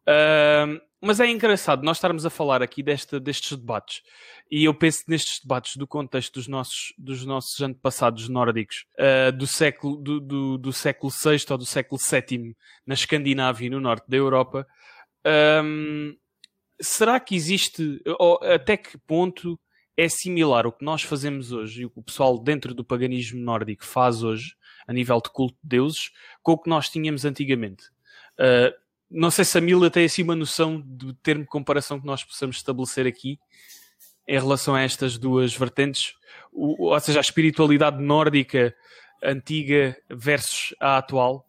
Uh, mas é engraçado nós estarmos a falar aqui desta, destes debates, e eu penso nestes debates do contexto dos nossos, dos nossos antepassados nórdicos, uh, do, século, do, do, do, século VI ou do século VII, na Escandinávia e no norte da Europa. Um, será que existe, ou até que ponto é similar o que nós fazemos hoje e o que o pessoal dentro do paganismo nórdico faz hoje, a nível de culto de deuses, com o que nós tínhamos antigamente? Uh, não sei se a Mila tem assim uma noção do termo de comparação que nós possamos estabelecer aqui em relação a estas duas vertentes, o, ou seja, a espiritualidade nórdica antiga versus a atual.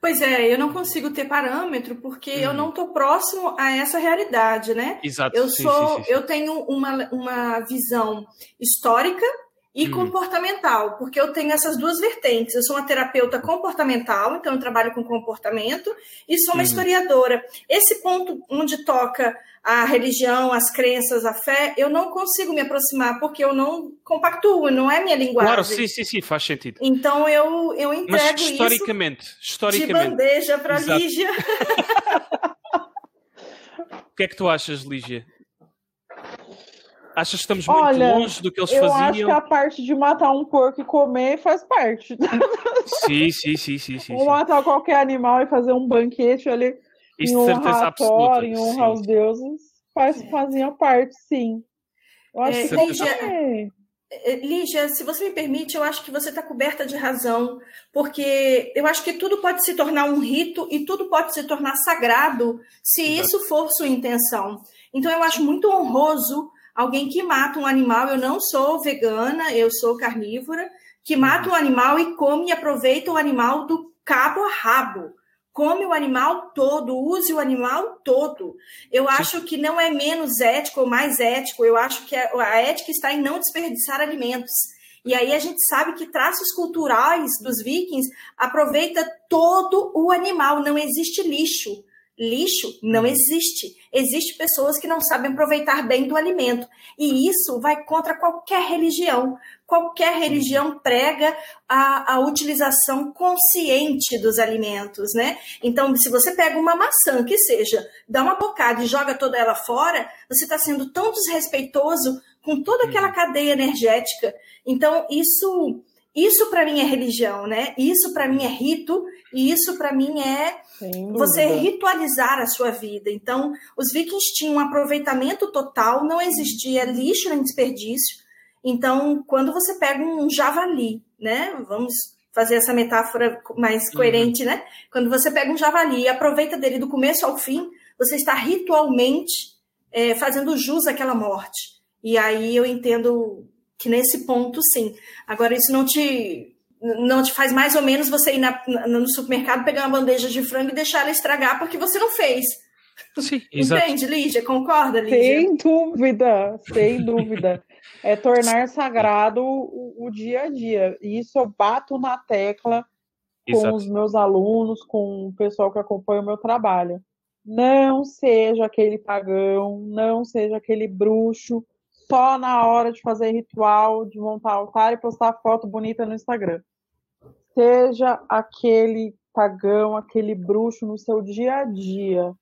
Pois é, eu não consigo ter parâmetro porque hum. eu não estou próximo a essa realidade, né? Exato. Eu sim, sou, sim, sim, eu tenho uma, uma visão histórica e Hum. comportamental, porque eu tenho essas duas vertentes. Eu sou uma terapeuta comportamental, então eu trabalho com comportamento, e sou uma Uhum. historiadora. Esse ponto onde toca a religião, as crenças, a fé, eu não consigo me aproximar porque eu não compactuo, não é minha linguagem. Claro, sim, sim, sim, faz sentido. Então eu, eu Mas entrego historicamente, isso de historicamente, bandeja para. Lígia. [laughs] o que é que tu achas, Lígia? Achas que estamos muito Olha, longe do que eles Eu acho faziam? que a parte de matar um porco e comer faz parte. Sim, sim, sim, sim, sim. Ou sim. matar qualquer animal e fazer um banquete ali Isso em honra certeza a absoluta. Thor, em honra aos deuses, faz, fazia parte, sim. Eu acho É, que qualquer... Eh, Lígia, se você me permite, eu acho que você está coberta de razão, porque eu acho que tudo pode se tornar um rito e tudo pode se tornar sagrado se Exato. isso for sua intenção. Então, eu acho muito honroso alguém que mata um animal. Eu não sou vegana, eu sou carnívora, que mata um animal e come e aproveita o animal do cabo a rabo. Come o animal todo, use o animal todo. Eu acho que não é menos ético ou mais ético. Eu acho que a, ética está em não desperdiçar alimentos. E aí a gente sabe que traços culturais dos vikings aproveita todo o animal. Não existe lixo. Lixo não existe. Existem pessoas que não sabem aproveitar bem do alimento. E isso vai contra qualquer religião. Qualquer religião prega a, a utilização consciente dos alimentos, né? Então, se você pega uma maçã que seja, dá uma bocada e joga toda ela fora, você está sendo tão desrespeitoso com toda aquela cadeia energética. Então, isso, isso para mim é religião, né? Isso para mim é rito e isso para mim é você ritualizar a sua vida. Então, os vikings tinham um aproveitamento total, não existia lixo nem desperdício. Então, quando você pega um javali, né? Vamos fazer essa metáfora mais coerente, né? Quando você pega um javali e aproveita dele do começo ao fim, você está ritualmente é, fazendo jus àquela morte. E aí eu entendo que nesse ponto, sim. Agora, isso não te não te faz mais ou menos você ir na- na- no supermercado pegar uma bandeja de frango e deixar ela estragar porque você não fez. Sim, exato. Entende, Lígia? Concorda, Lígia? Sem dúvida, sem dúvida. É tornar sagrado o, o dia a dia. E isso eu bato na tecla com Exato. os meus alunos, com o pessoal que acompanha o meu trabalho. Não seja aquele pagão, não seja aquele bruxo, só na hora de fazer ritual, de montar altar e postar foto bonita no Instagram. Seja aquele pagão, aquele bruxo no seu dia a dia.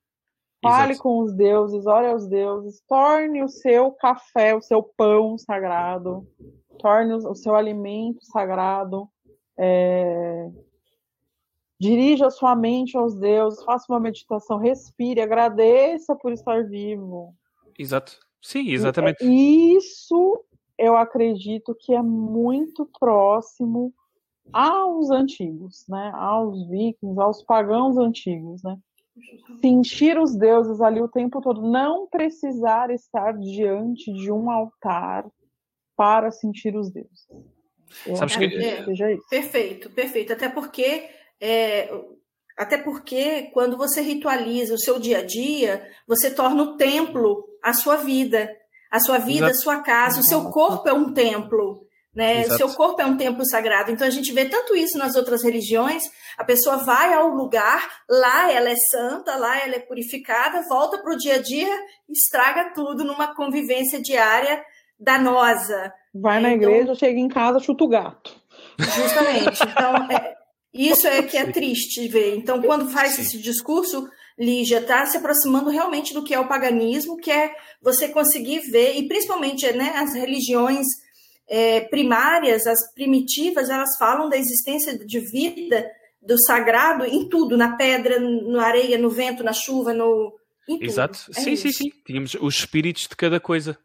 Fale Exato. com os deuses, ore aos deuses, torne o seu café, o seu pão sagrado, torne o seu alimento sagrado. é, Dirija sua mente aos deuses, faça uma meditação, respire, agradeça por estar vivo. Exato. Sim, exatamente. Isso eu acredito que é muito próximo aos antigos, né? Aos vikings, aos pagãos antigos, né? Sentir os deuses ali o tempo todo, não precisar estar diante de um altar para sentir os deuses. Eu Sabes que... É, seja isso. Perfeito, perfeito. Até porque é, até porque quando você ritualiza o seu dia a dia, você torna o templo a sua vida. A sua vida, Exato. a sua casa, o seu corpo é um templo. Né? O seu corpo é um templo sagrado. Então a gente vê tanto isso nas outras religiões. A pessoa vai ao lugar, lá ela é santa, lá ela é purificada, volta para o dia a dia, estraga tudo numa convivência diária danosa. Vai na então, igreja, chega em casa, chuta o gato. Justamente. Então, é, isso é que é triste ver. Então, quando faz Sim. esse discurso, Lígia está se aproximando realmente do que é o paganismo, que é você conseguir ver, e principalmente né, as religiões é, primárias, as primitivas, elas falam da existência de vida, do sagrado em tudo, na pedra, na areia, no vento, na chuva, no. Exato. É sim, isso. sim, sim. Tínhamos os espíritos de cada coisa.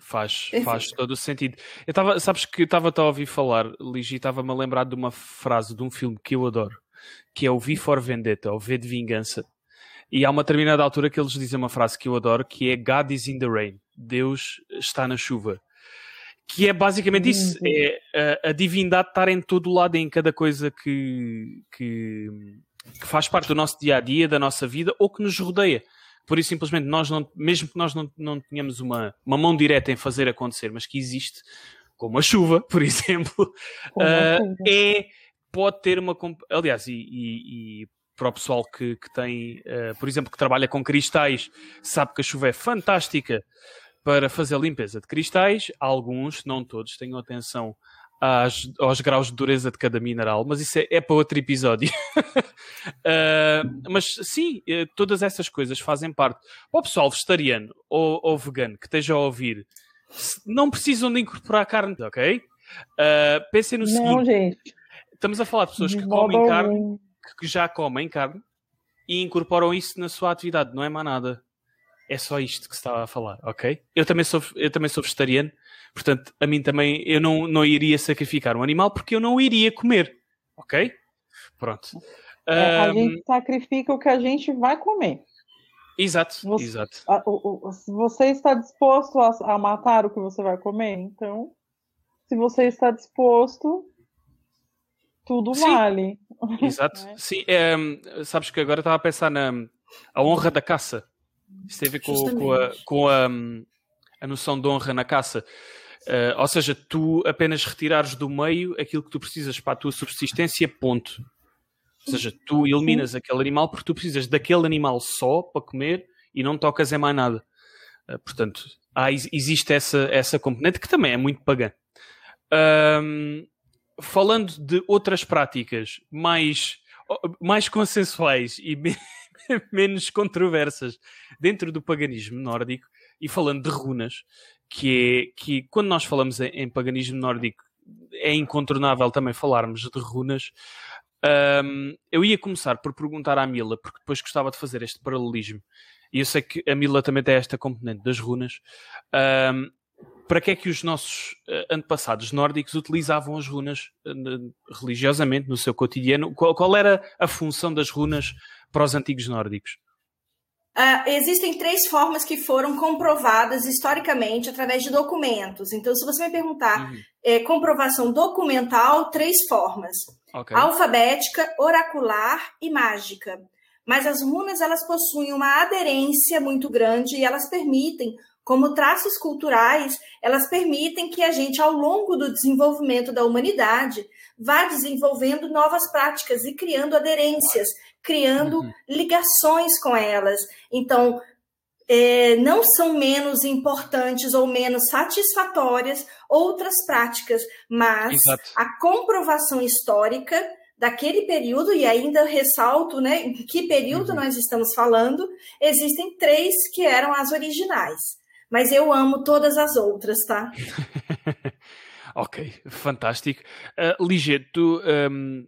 Faz, faz todo o sentido. Eu estava, sabes que estava a ouvir falar, Ligi, estava-me a lembrar de uma frase de um filme que eu adoro, que é o V for Vendetta, ou V de Vingança. E há uma determinada altura que eles dizem uma frase que eu adoro, que é God is in the rain. Deus está na chuva. Que é basicamente isso. Uhum. É a, a divindade estar em todo lado, em cada coisa que, que, que faz parte do nosso dia a dia, da nossa vida, ou que nos rodeia por isso simplesmente nós não, mesmo que nós não, não tenhamos uma, uma mão direta em fazer acontecer, mas que existe, como a chuva, por [laughs] exemplo, uh, é, pode ter uma. Aliás, e, e, e para o pessoal que, que tem, uh, por exemplo, que trabalha com cristais, sabe que a chuva é fantástica para fazer limpeza de cristais. Alguns, não todos, tenham atenção às, aos graus de dureza de cada mineral, mas isso é, é para outro episódio. uh, [laughs] mas sim, eh, todas essas coisas fazem parte. Para o pessoal vegetariano ou, ou vegano que esteja a ouvir, não precisam de incorporar carne, ok? Uh, pensem no não, seguinte: gente. estamos a falar de pessoas que comem carne, que já comem carne e incorporam isso na sua atividade, não é mais nada. É só isto que se está a falar, ok? Eu também sou, eu também sou vegetariano Portanto, a mim também, eu não, não iria sacrificar um animal porque eu não iria comer. Ok? Pronto. É, a um... gente sacrifica o que a gente vai comer. Exato, você, exato. A, o, o, se você está disposto a, a, matar o que você vai comer, então, se você está disposto, tudo Sim. vale. Exato. [laughs] é? Sim, é, sabes que agora estava a pensar na a honra da caça. Isso tem a ver com, com, a, com a, a noção de honra na caça. Uh, ou seja, tu apenas retirares do meio aquilo que tu precisas para a tua subsistência, ponto. Ou seja, tu eliminas Sim. aquele animal porque tu precisas daquele animal só para comer e não tocas em mais nada. Uh, portanto, há, existe essa, essa componente que também é muito pagã. Um, falando de outras práticas mais, mais consensuais e [laughs] menos controversas dentro do paganismo nórdico, e falando de runas, que é que quando nós falamos em, em paganismo nórdico é incontornável também falarmos de runas. Um, eu ia começar por perguntar à Mila, porque depois gostava de fazer este paralelismo, e eu sei que a Mila também tem esta componente das runas. Um, para que é que os nossos uh, antepassados nórdicos utilizavam as runas uh, religiosamente no seu cotidiano? Qual, qual, era a função das runas para os antigos nórdicos? Uh, existem três formas que foram comprovadas historicamente através de documentos. Então, se você me perguntar uhum. é, comprovação documental, três formas: okay. alfabética, oracular e mágica. Mas as runas elas possuem uma aderência muito grande e elas permitem, como traços culturais, elas permitem que a gente, ao longo do desenvolvimento da humanidade, vá desenvolvendo novas práticas e criando aderências criando uhum. ligações com elas. Então, é, não são menos importantes ou menos satisfatórias outras práticas, mas Exato. a comprovação histórica daquele período, e ainda ressalto né, em que período uhum. nós estamos falando, existem três que eram as originais. Mas eu amo todas as outras, tá? [laughs] ok, fantástico. Uh, tu um,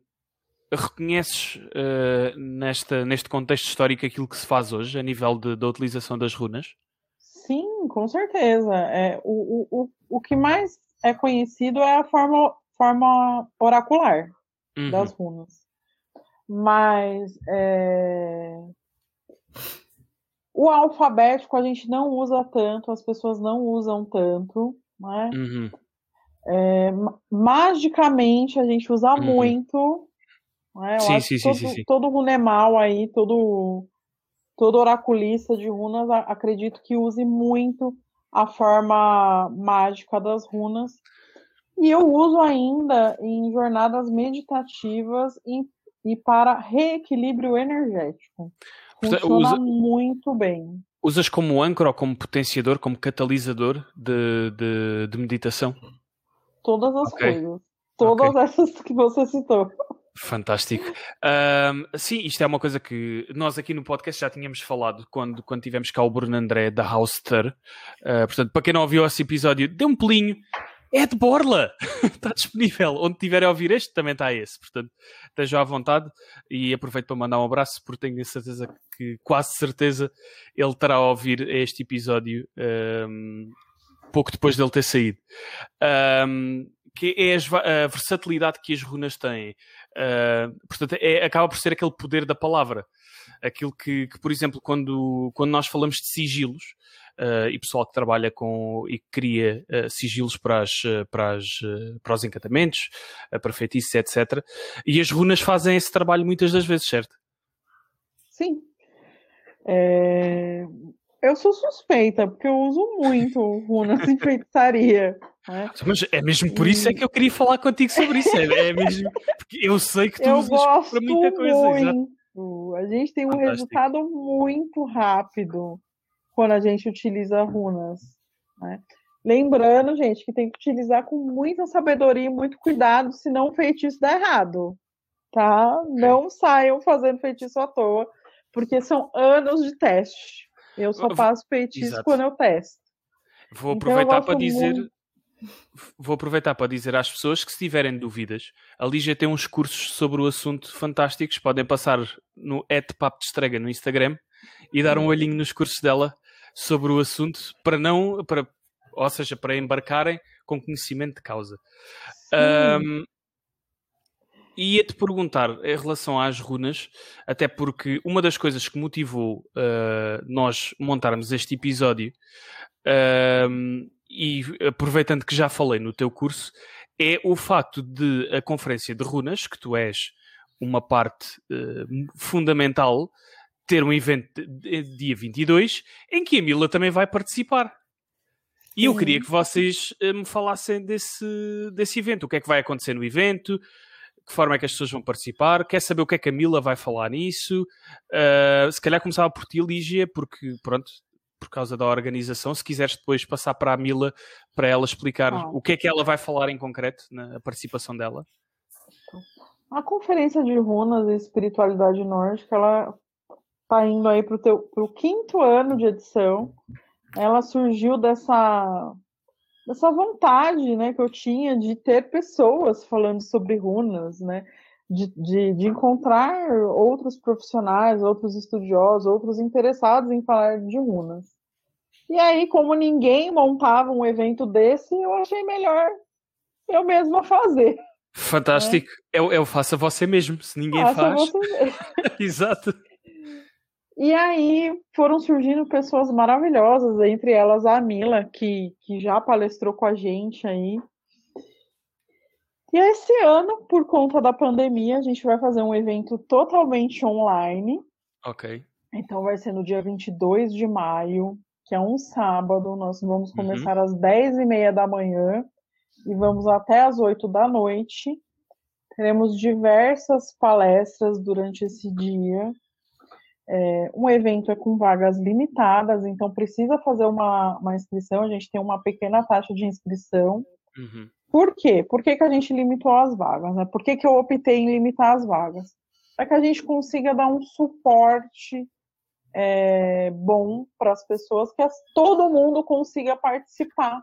reconheces uh, nesta, neste contexto histórico aquilo que se faz hoje, a nível de, da utilização das runas? Sim, Sim, com certeza. É, o, o, o que mais é conhecido é a forma, forma oracular uhum. das runas. Mas é... o alfabético a gente não usa tanto, as pessoas não usam tanto, né? Uhum. É, magicamente a gente usa uhum. muito. Né? Sim, sim, todo, sim, sim, todo runemal aí, todo, todo oraculista de runas, acredito que use muito a forma mágica das runas. E eu uso ainda em jornadas meditativas e, e para reequilíbrio energético. Funciona Usa, muito bem. Usas como âncora ou como potenciador, como catalisador de, de, de meditação? Todas as okay. coisas. Todas okay. essas que você citou. Fantástico. Um, sim, isto é uma coisa que nós aqui no podcast já tínhamos falado quando, quando tivemos cá o Bruno André da House Uh, portanto, para quem não ouviu esse episódio, dê um pelinho. É de Borla! [laughs] está disponível. Onde tiverem a ouvir este, também está esse. Portanto, estejam à vontade e aproveito para mandar um abraço, porque tenho certeza que, quase certeza, ele terá a ouvir este episódio um, pouco depois dele ter saído. Um, que é a, versatilidade que as runas têm. Uh, portanto, é, acaba por ser aquele poder da palavra. Aquilo que, que por exemplo, quando, quando nós falamos de sigilos, uh, e pessoal que trabalha com e que cria uh, sigilos para, as, para, as, para os encantamentos, para feitiços, etc. E as runas fazem esse trabalho muitas das vezes, certo? Sim. É... Eu sou suspeita, porque eu uso muito runas em feitiçaria. Né? Mas é mesmo por isso é que eu queria falar contigo sobre isso. É, é mesmo porque eu sei que tu eu usas para muita coisa. Muito. A gente tem um Fantástico. resultado muito rápido quando a gente utiliza runas. Né? Lembrando, gente, que tem que utilizar com muita sabedoria e muito cuidado, senão o feitiço dá errado. Tá? Não saiam fazendo feitiço à toa, porque são anos de teste. Eu só faço feitiço Exato. quando eu testo. Vou então, aproveitar então, para dizer. Muito... Vou aproveitar para dizer às pessoas que se tiverem dúvidas, a Lígia tem uns cursos sobre o assunto fantásticos. Podem passar no Papo de Estrega no Instagram e dar um uhum. olhinho nos cursos dela sobre o assunto para não, para, ou seja, para embarcarem com conhecimento de causa. Um, ia-te perguntar em relação às runas, até porque uma das coisas que motivou uh, nós montarmos este episódio, uh, e aproveitando que já falei no teu curso, é o facto de a conferência de runas, que tu és uma parte uh, fundamental, ter um evento dia 22, em que a Mila também vai participar. E eu queria que vocês me falassem desse, desse evento. O que é que vai acontecer no evento? que forma é que as pessoas vão participar, quer saber o que é que a Mila vai falar nisso. Uh, se calhar começava por ti, Lígia, porque pronto, por causa da organização, se quiseres depois passar para a Mila para ela explicar ah. o que é que ela vai falar em concreto na participação dela. A conferência de runas e espiritualidade nórdica, ela está indo aí para o quinto ano de edição. Ela surgiu dessa dessa vontade né, que eu tinha de ter pessoas falando sobre runas, né? De, de, de, encontrar outros profissionais, outros estudiosos, outros interessados em falar de runas. E aí, como ninguém montava um evento desse, eu achei melhor eu mesma fazer. Fantástico. Né? Eu, eu faço a você mesmo, se ninguém Faça faz. [laughs] Exato. E aí foram surgindo pessoas maravilhosas, entre elas a Mila, que, que já palestrou com a gente aí. E esse ano, por conta da pandemia, a gente vai fazer um evento totalmente online. Ok. Então vai ser no dia 22 de maio, que é um sábado. Nós vamos uhum. começar uhum. às 10 e meia da manhã e vamos até às 8 da noite. Teremos diversas palestras durante esse dia. É, um evento é com vagas limitadas, então precisa fazer uma, uma inscrição. A gente tem uma pequena taxa de inscrição. Uhum. Por quê? Por que, que a gente limitou as vagas? Né? Por que, que eu optei em limitar as vagas? Para que a gente consiga dar um suporte é, bom para as pessoas, que as, todo mundo consiga participar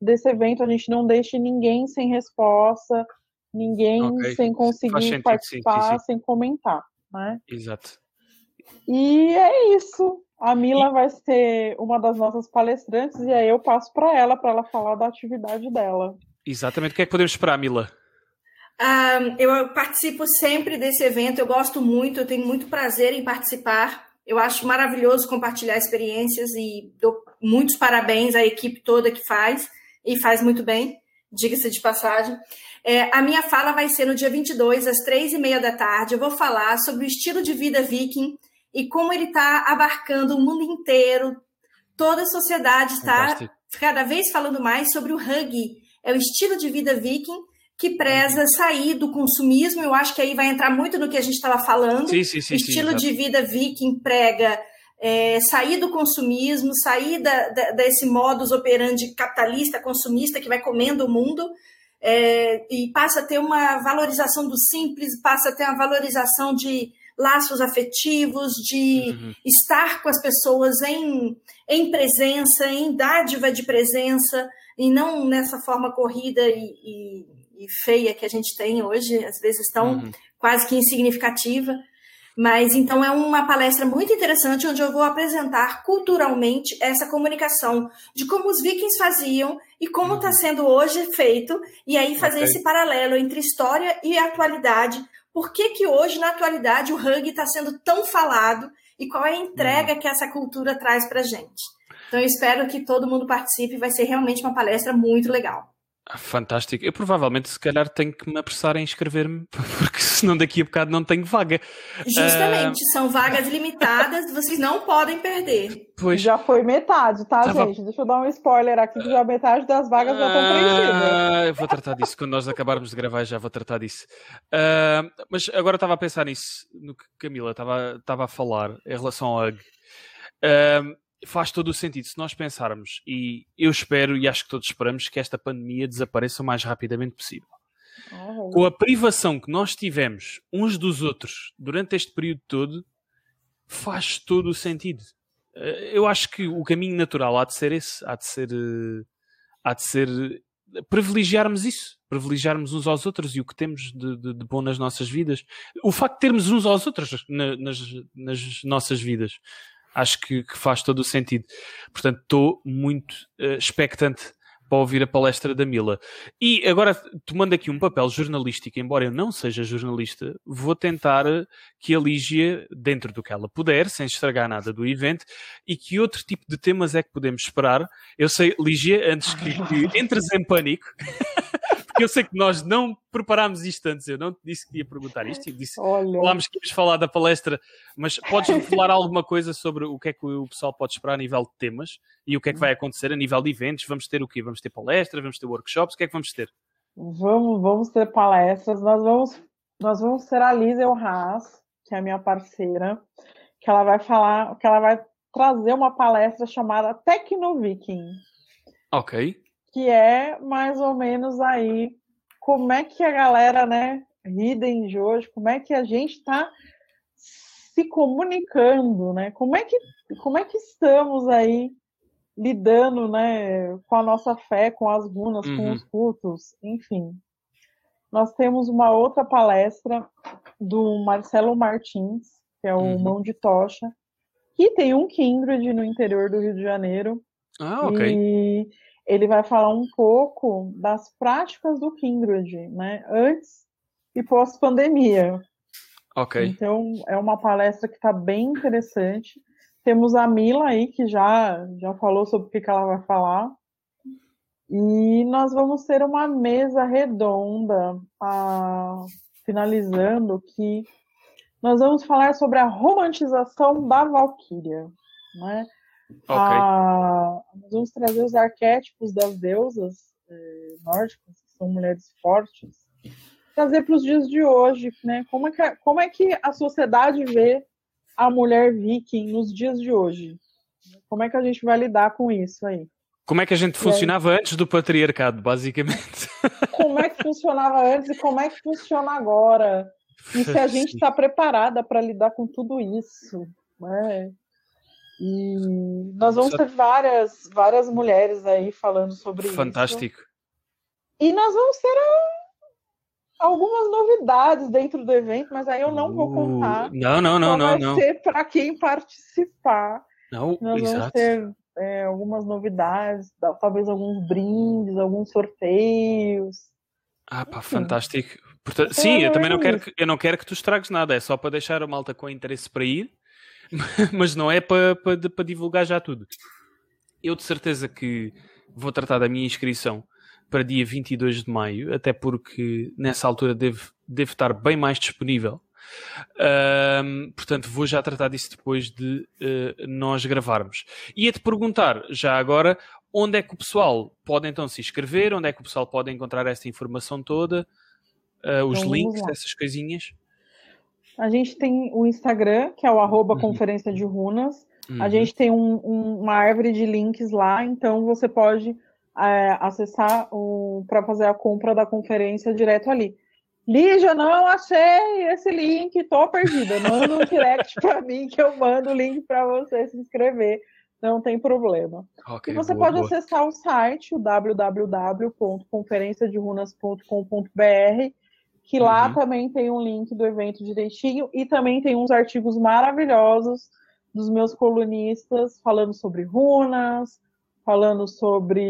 desse evento. A gente não deixe ninguém sem resposta, ninguém okay. sem conseguir participar, sim, sim. sem comentar. Né? Exato. E é isso. A Mila e... vai ser uma das nossas palestrantes e aí eu passo para ela, para ela falar da atividade dela. Exatamente. O que é que podemos esperar, Mila? Um, eu participo sempre desse evento, eu gosto muito, eu tenho muito prazer em participar. Eu acho maravilhoso compartilhar experiências e dou muitos parabéns à equipe toda que faz e faz muito bem, diga-se de passagem. É, a minha fala vai ser no dia 22, às três e meia da tarde. Eu vou falar sobre o estilo de vida viking e como ele está abarcando o mundo inteiro. Toda a sociedade está cada vez falando mais sobre o hug. É o estilo de vida viking que preza uhum. sair do consumismo. Eu acho que aí vai entrar muito no que a gente estava falando. Sim, sim, sim, estilo de vida viking prega é, sair do consumismo, sair da, da, desse modus operandi capitalista, consumista que vai comendo o mundo. É, e passa a ter uma valorização do simples, passa a ter uma valorização de laços afetivos, de uhum. estar com as pessoas em, em presença, em dádiva de presença, e não nessa forma corrida e, e e feia que a gente tem hoje, às vezes tão uhum. quase que insignificativa. Mas então é uma palestra muito interessante onde eu vou apresentar culturalmente essa comunicação de como os vikings faziam e como está uhum. sendo hoje feito, e aí fazer okay. esse paralelo entre história e atualidade. Por que, que hoje, na atualidade, o rugby está sendo tão falado e qual é a entrega uhum. que essa cultura traz para gente? Então eu espero que todo mundo participe, vai ser realmente uma palestra muito legal. Ah, fantástico. Eu provavelmente, se calhar, tenho que me apressar em inscrever-me, [laughs] porque senão daqui a bocado não tenho vaga. Justamente, uh... são vagas limitadas, vocês não podem perder. Pois. Já foi metade, tá, Tava... gente? Deixa eu dar um spoiler aqui, que já metade das vagas já estão preenchidas. Uh, eu vou tratar disso, quando nós acabarmos de gravar, já vou tratar disso. Uh, mas agora estava a pensar nisso, no que Camila estava a falar, em relação ao UG. Uh, faz todo o sentido se nós pensarmos, e eu espero e acho que todos esperamos que esta pandemia desapareça o mais rapidamente possível. Oh. Com a privação que nós tivemos uns dos outros durante este período todo, faz todo o sentido. Eh, eu acho que o caminho natural há de ser esse, há de ser, eh, há de ser eh, privilegiarmos isso, privilegiarmos uns aos outros e o que temos de, de, de bom nas nossas vidas. O facto de termos uns aos outros na, nas, nas nossas vidas acho que, que faz todo o sentido. Portanto, estou muito uh, expectante para ouvir a palestra da Mila. E agora, tomando aqui um papel jornalístico, embora eu não seja jornalista, vou tentar que a Lígia, dentro do que ela puder, sem estragar nada do evento, e que outro tipo de temas é que podemos esperar. Eu sei, Lígia, antes que, que entres em pânico, [laughs] porque eu sei que nós não preparámos isto antes. Eu não te disse que ia perguntar isto. Disse, Olha. falámos que íamos falar da palestra, mas podes falar alguma coisa sobre o que é que o pessoal pode esperar a nível de temas e o que é que vai acontecer a nível de eventos? Vamos ter o quê? Vamos ter palestras, vamos ter workshops? O que é que vamos ter? Vamos, vamos ter palestras. Nós vamos, nós vamos ter a Lisa Haas, que é a minha parceira, que ela vai falar, que ela vai trazer uma palestra chamada Tecno Viking. Ok que é mais ou menos aí como é que a galera, né, Hidden de hoje, como é que a gente está se comunicando, né? Como é que como é que estamos aí lidando, né, com a nossa fé, com as runas, uhum. com os cultos, enfim. Nós temos uma outra palestra do Marcelo Martins, que é o uhum. Mão de Tocha, que tem um Kindred no interior do Rio de Janeiro. Ah, ok. E ele vai falar um pouco das práticas do Kindred, né? Antes e pós-pandemia. Ok. Então, é uma palestra que está bem interessante. Temos a Mila aí, que já, já falou sobre o que, que ela vai falar. E nós vamos ter uma mesa redonda, a, finalizando, que nós vamos falar sobre a romantização da Valkyria. Né? Okay. Ah, nós vamos trazer os arquétipos das deusas eh, nórdicas, que são mulheres fortes, trazer para os dias de hoje, né? Como é, que, como é que a sociedade vê a mulher viking nos dias de hoje? Como é que a gente vai lidar com isso aí? Como é que a gente funcionava aí, antes do patriarcado, basicamente? [laughs] Como é que funcionava antes e como é que funciona agora? E se a [laughs] gente está preparada para lidar com tudo isso? Né? E nós vamos ter várias, várias mulheres aí falando sobre Fantástico. isso. Fantástico. E nós vamos ter ah, algumas novidades dentro do evento, mas aí eu não vou uh, contar. Não, não, não, não. Vai não. ser para quem participar. Não, Nós vamos exato. ter é, algumas novidades, tal- talvez alguns brindes, alguns sorteios. Ah, pá, Enfim. fantástico. Portanto, Então, sim, eu é também não quero que, eu não quero que tu estragues nada, é só para deixar a malta com interesse para ir, [laughs] mas não é para, para, para divulgar já tudo. Eu de certeza que vou tratar da minha inscrição para dia 22 de maio, até porque nessa altura devo, devo estar bem mais disponível. Ahm, portanto, vou já tratar disso depois de eh, nós gravarmos. Ia-te perguntar, já agora, onde é que o pessoal pode então se inscrever, onde é que o pessoal pode encontrar essa informação toda, ah, os Então, vamos links, lá. essas coisinhas. A gente tem o Instagram, que é o arroba Uhum. Conferência de Runas. A Uhum. gente tem um- um- uma árvore de links lá, então você pode é, acessar para fazer a compra da conferência direto ali. Lígia, não achei esse link, tô perdida. Manda um direct para [laughs] mim que eu mando o link para você se inscrever. Não tem problema. Ok, E você boa, pode boa. acessar o site, o www.conferenciaderunas.com.br, que lá Uhum. também tem um link do evento direitinho e também tem uns artigos maravilhosos dos meus colunistas falando sobre runas, falando sobre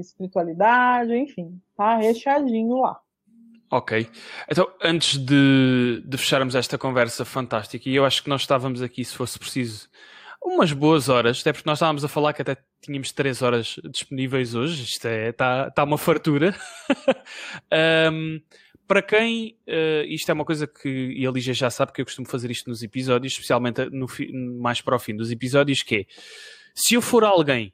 espiritualidade, enfim, tá recheadinho lá. Ok. Então, antes de, de fecharmos esta conversa fantástica, e eu acho que nós estávamos aqui, se fosse preciso, umas boas horas, até porque nós estávamos a falar que até tínhamos três horas disponíveis hoje, isto é, está tá uma fartura. [laughs] Ahm, para quem, eh, isto é uma coisa que, a Lígia já sabe que eu costumo fazer isto nos episódios, especialmente no, fi- mais para o fim dos episódios, que é, se eu for alguém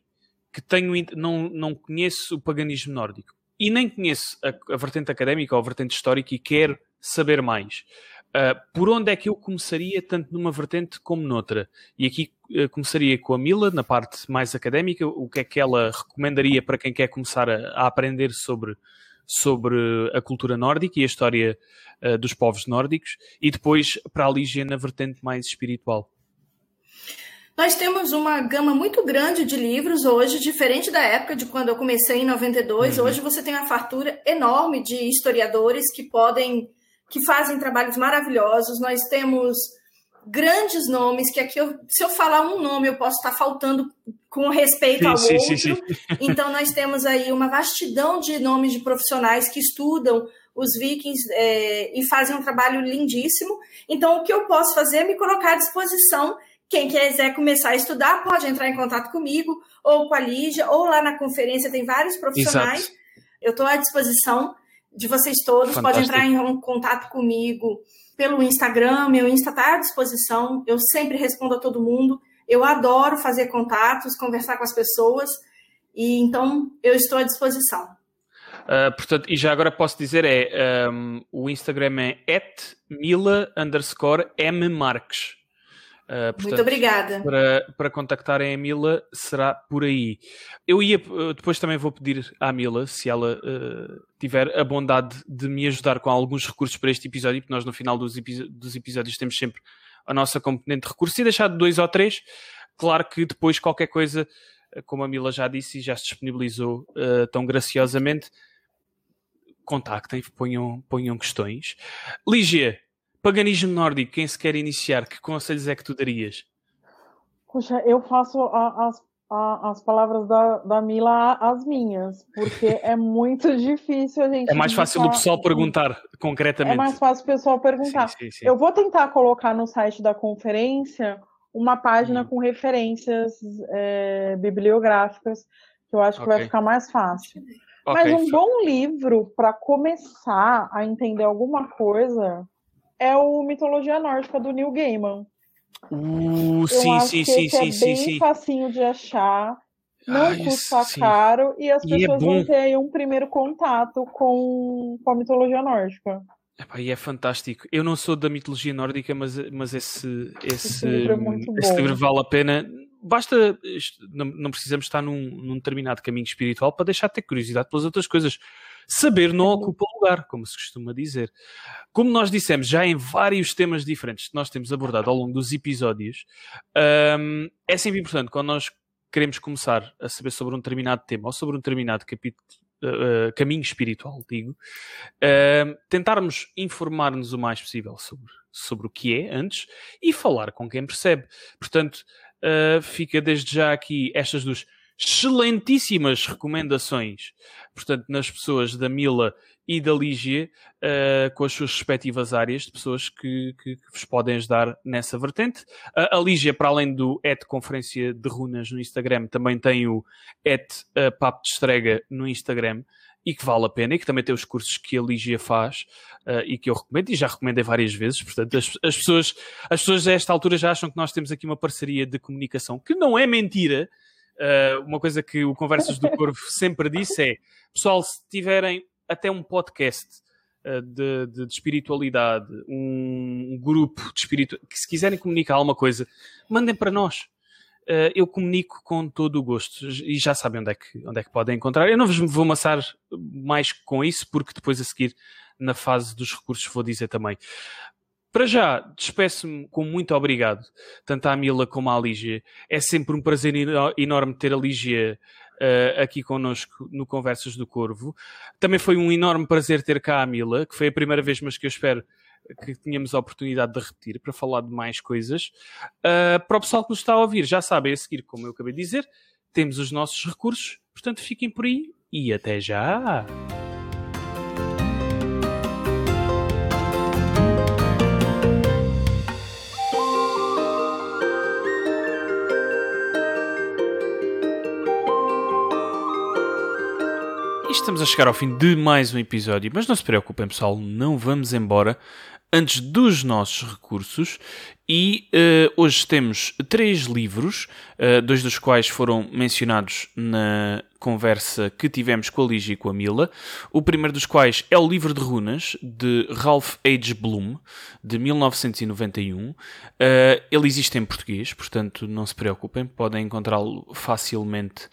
que tenho, não, não conheço o paganismo nórdico, e nem conheço a, a vertente académica ou a vertente histórica e quero saber mais. Uh, por onde é que eu começaria, tanto numa vertente como noutra? E aqui uh, começaria com a Mila, na parte mais académica, o que é que ela recomendaria para quem quer começar a, a aprender sobre, sobre a cultura nórdica e a história uh, dos povos nórdicos, e depois para a Lígia na vertente mais espiritual. Nós temos uma gama muito grande de livros hoje, diferente da época de quando eu comecei em 92. Uhum. Hoje você tem uma fartura enorme de historiadores que podem, que fazem trabalhos maravilhosos. Nós temos grandes nomes que aqui, eu, se eu falar um nome, eu posso estar faltando com respeito Sim, ao sim, outro. sim. [laughs] Então nós temos aí uma vastidão de nomes de profissionais que estudam os vikings é, e fazem um trabalho lindíssimo. Então o que eu posso fazer é me colocar à disposição quem quiser começar a estudar pode entrar em contato comigo, ou com a Lígia, ou lá na conferência tem vários profissionais. Exato. Eu estou à disposição de vocês todos. Fantástico. Pode entrar em contato comigo pelo Instagram, meu Insta está à disposição. Eu sempre respondo a todo mundo. Eu adoro fazer contatos, conversar com as pessoas. E então eu estou à disposição. Uh, portanto, e já agora posso dizer é um, o Instagram é mila underscore mmarques. Uh, portanto, Muito obrigada. Para, para contactarem a Mila será por aí. Eu ia, depois também vou pedir à Mila, se ela uh, tiver a bondade de me ajudar com alguns recursos para este episódio, porque nós no final dos, dos episódios temos sempre a nossa componente de recursos e deixar de dois ou três. Claro que depois qualquer coisa, como a Mila já disse e já se disponibilizou uh, tão graciosamente, contactem, ponham, ponham questões. Lígia, paganismo nórdico, quem se quer iniciar, que conselhos é que tu darias? Puxa, eu faço a, as, a, as palavras da, da Mila as minhas, porque [laughs] é muito difícil a gente. É mais fácil o pessoal perguntar concretamente. É mais fácil o pessoal perguntar. Sim, sim, sim. Eu vou tentar colocar no site da conferência uma página Hum. com referências é, bibliográficas, que eu acho que Ok. vai ficar mais fácil. Ok, Mas um bom livro para começar a entender alguma coisa é o Mitologia Nórdica do Neil Gaiman. Uh, Eu sim, acho sim, que sim, esse é sim, sim, bem sim. facinho de achar, não Ah, custa sim. caro e as E é pessoas bom. vão ter aí um primeiro contato com, com a mitologia nórdica. Epá, e é fantástico. Eu não sou da mitologia nórdica, mas, mas esse, esse, Esse livro é esse livro vale a pena. Basta, não, não precisamos estar num, num determinado caminho espiritual para deixar de ter curiosidade pelas outras coisas. Saber não ocupa lugar, como se costuma dizer. Como nós dissemos já em vários temas diferentes que nós temos abordado ao longo dos episódios, hum, é sempre importante quando nós queremos começar a saber sobre um determinado tema ou sobre um determinado capítulo, uh, uh, caminho espiritual, digo, uh, tentarmos informar-nos o mais possível sobre, sobre o que é antes e falar com quem percebe. Portanto, uh, fica desde já aqui estas duas excelentíssimas recomendações, portanto, nas pessoas da Mila e da Lígia, uh, com as suas respectivas áreas de pessoas que, que, que vos podem ajudar nessa vertente. Uh, a Lígia, para além do et conferência de runas no Instagram, também tem o uh, papo de estrega no Instagram e que vale a pena e que também tem os cursos que a Lígia faz uh, e que eu recomendo e já recomendei várias vezes. Portanto, as, as, pessoas, as pessoas a esta altura já acham que nós temos aqui uma parceria de comunicação, que não é mentira. Uh, uma coisa que o Conversas do Corvo [laughs] sempre disse é: pessoal, se tiverem até um podcast uh, de, de, de, espiritualidade, um, um grupo de espírito, que se quiserem comunicar alguma coisa, mandem para nós. Uh, eu comunico com todo o gosto e já sabem onde é, que, onde é que podem encontrar. Eu não vos vou amassar mais com isso, porque depois a seguir, na fase dos recursos, vou dizer também. Para já, despeço-me com muito obrigado, tanto à Mila como à Lígia. É sempre um prazer enorme ter a Lígia uh, aqui connosco no Conversas do Corvo. Também foi um enorme prazer ter cá a Mila, que foi a primeira vez, mas que eu espero que tínhamos a oportunidade de repetir para falar de mais coisas. Uh, para o pessoal que nos está a ouvir, já sabem a seguir, como eu acabei de dizer, temos os nossos recursos, portanto fiquem por aí e até já! Estamos a chegar ao fim de mais um episódio, mas não se preocupem, pessoal, não vamos embora antes dos nossos recursos. E uh, hoje temos três livros, uh, dois dos quais foram mencionados na conversa que tivemos com a Ligia e com a Mila. O primeiro dos quais é o livro de runas de Ralph H. Bloom, de 1991. Uh, eh, ele existe em português, portanto não se preocupem, podem encontrá-lo facilmente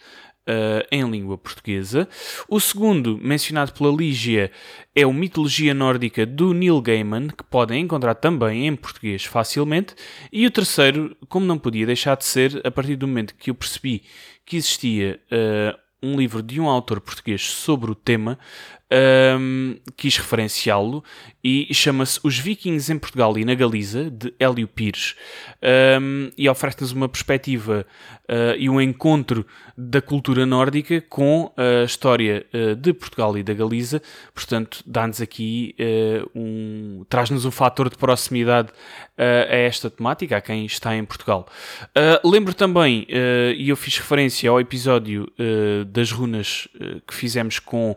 uh, em língua portuguesa. O segundo, mencionado pela Lígia, é o Mitologia Nórdica do Neil Gaiman, que podem encontrar também em português facilmente. E o terceiro, como não podia deixar de ser, a partir do momento que eu percebi que existia uh, um livro de um autor português sobre o tema, um, quis referenciá-lo e chama-se Os Vikings em Portugal e na Galiza, de Hélio Pires, um, e oferece-nos uma perspectiva uh, e um encontro da cultura nórdica com a história uh, de Portugal e da Galiza, portanto, dá-nos aqui uh, um. traz-nos um fator de proximidade a esta temática, a quem está em Portugal. lembro também, e eu fiz referência ao episódio das runas que fizemos com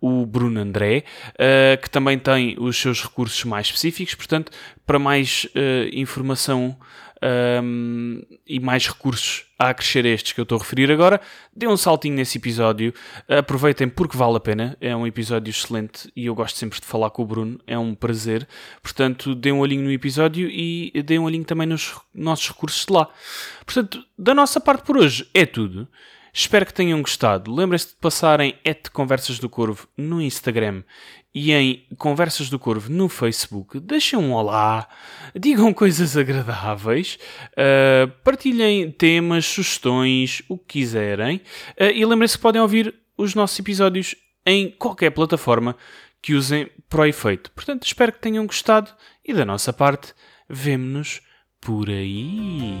o Bruno André, uh, que também tem os seus recursos mais específicos, portanto, para mais uh, informação um, ehm, e mais recursos a acrescer estes que eu estou a referir agora, dê um saltinho nesse episódio, aproveitem porque vale a pena, é um episódio excelente e eu gosto sempre de falar com o Bruno, é um prazer, portanto, dê um olhinho no episódio e dê um olhinho também nos nossos recursos de lá. Portanto, da nossa parte por hoje é tudo. Espero que tenham gostado. Lembrem-se de passarem et Conversas do Corvo no Instagram e em Conversas do Corvo no Facebook. Deixem um olá, digam coisas agradáveis, uh, partilhem temas, sugestões, o que quiserem. Uh, e lembrem-se que podem ouvir os nossos episódios em qualquer plataforma que usem para o efeito. Portanto, espero que tenham gostado e da nossa parte, vemo-nos por aí.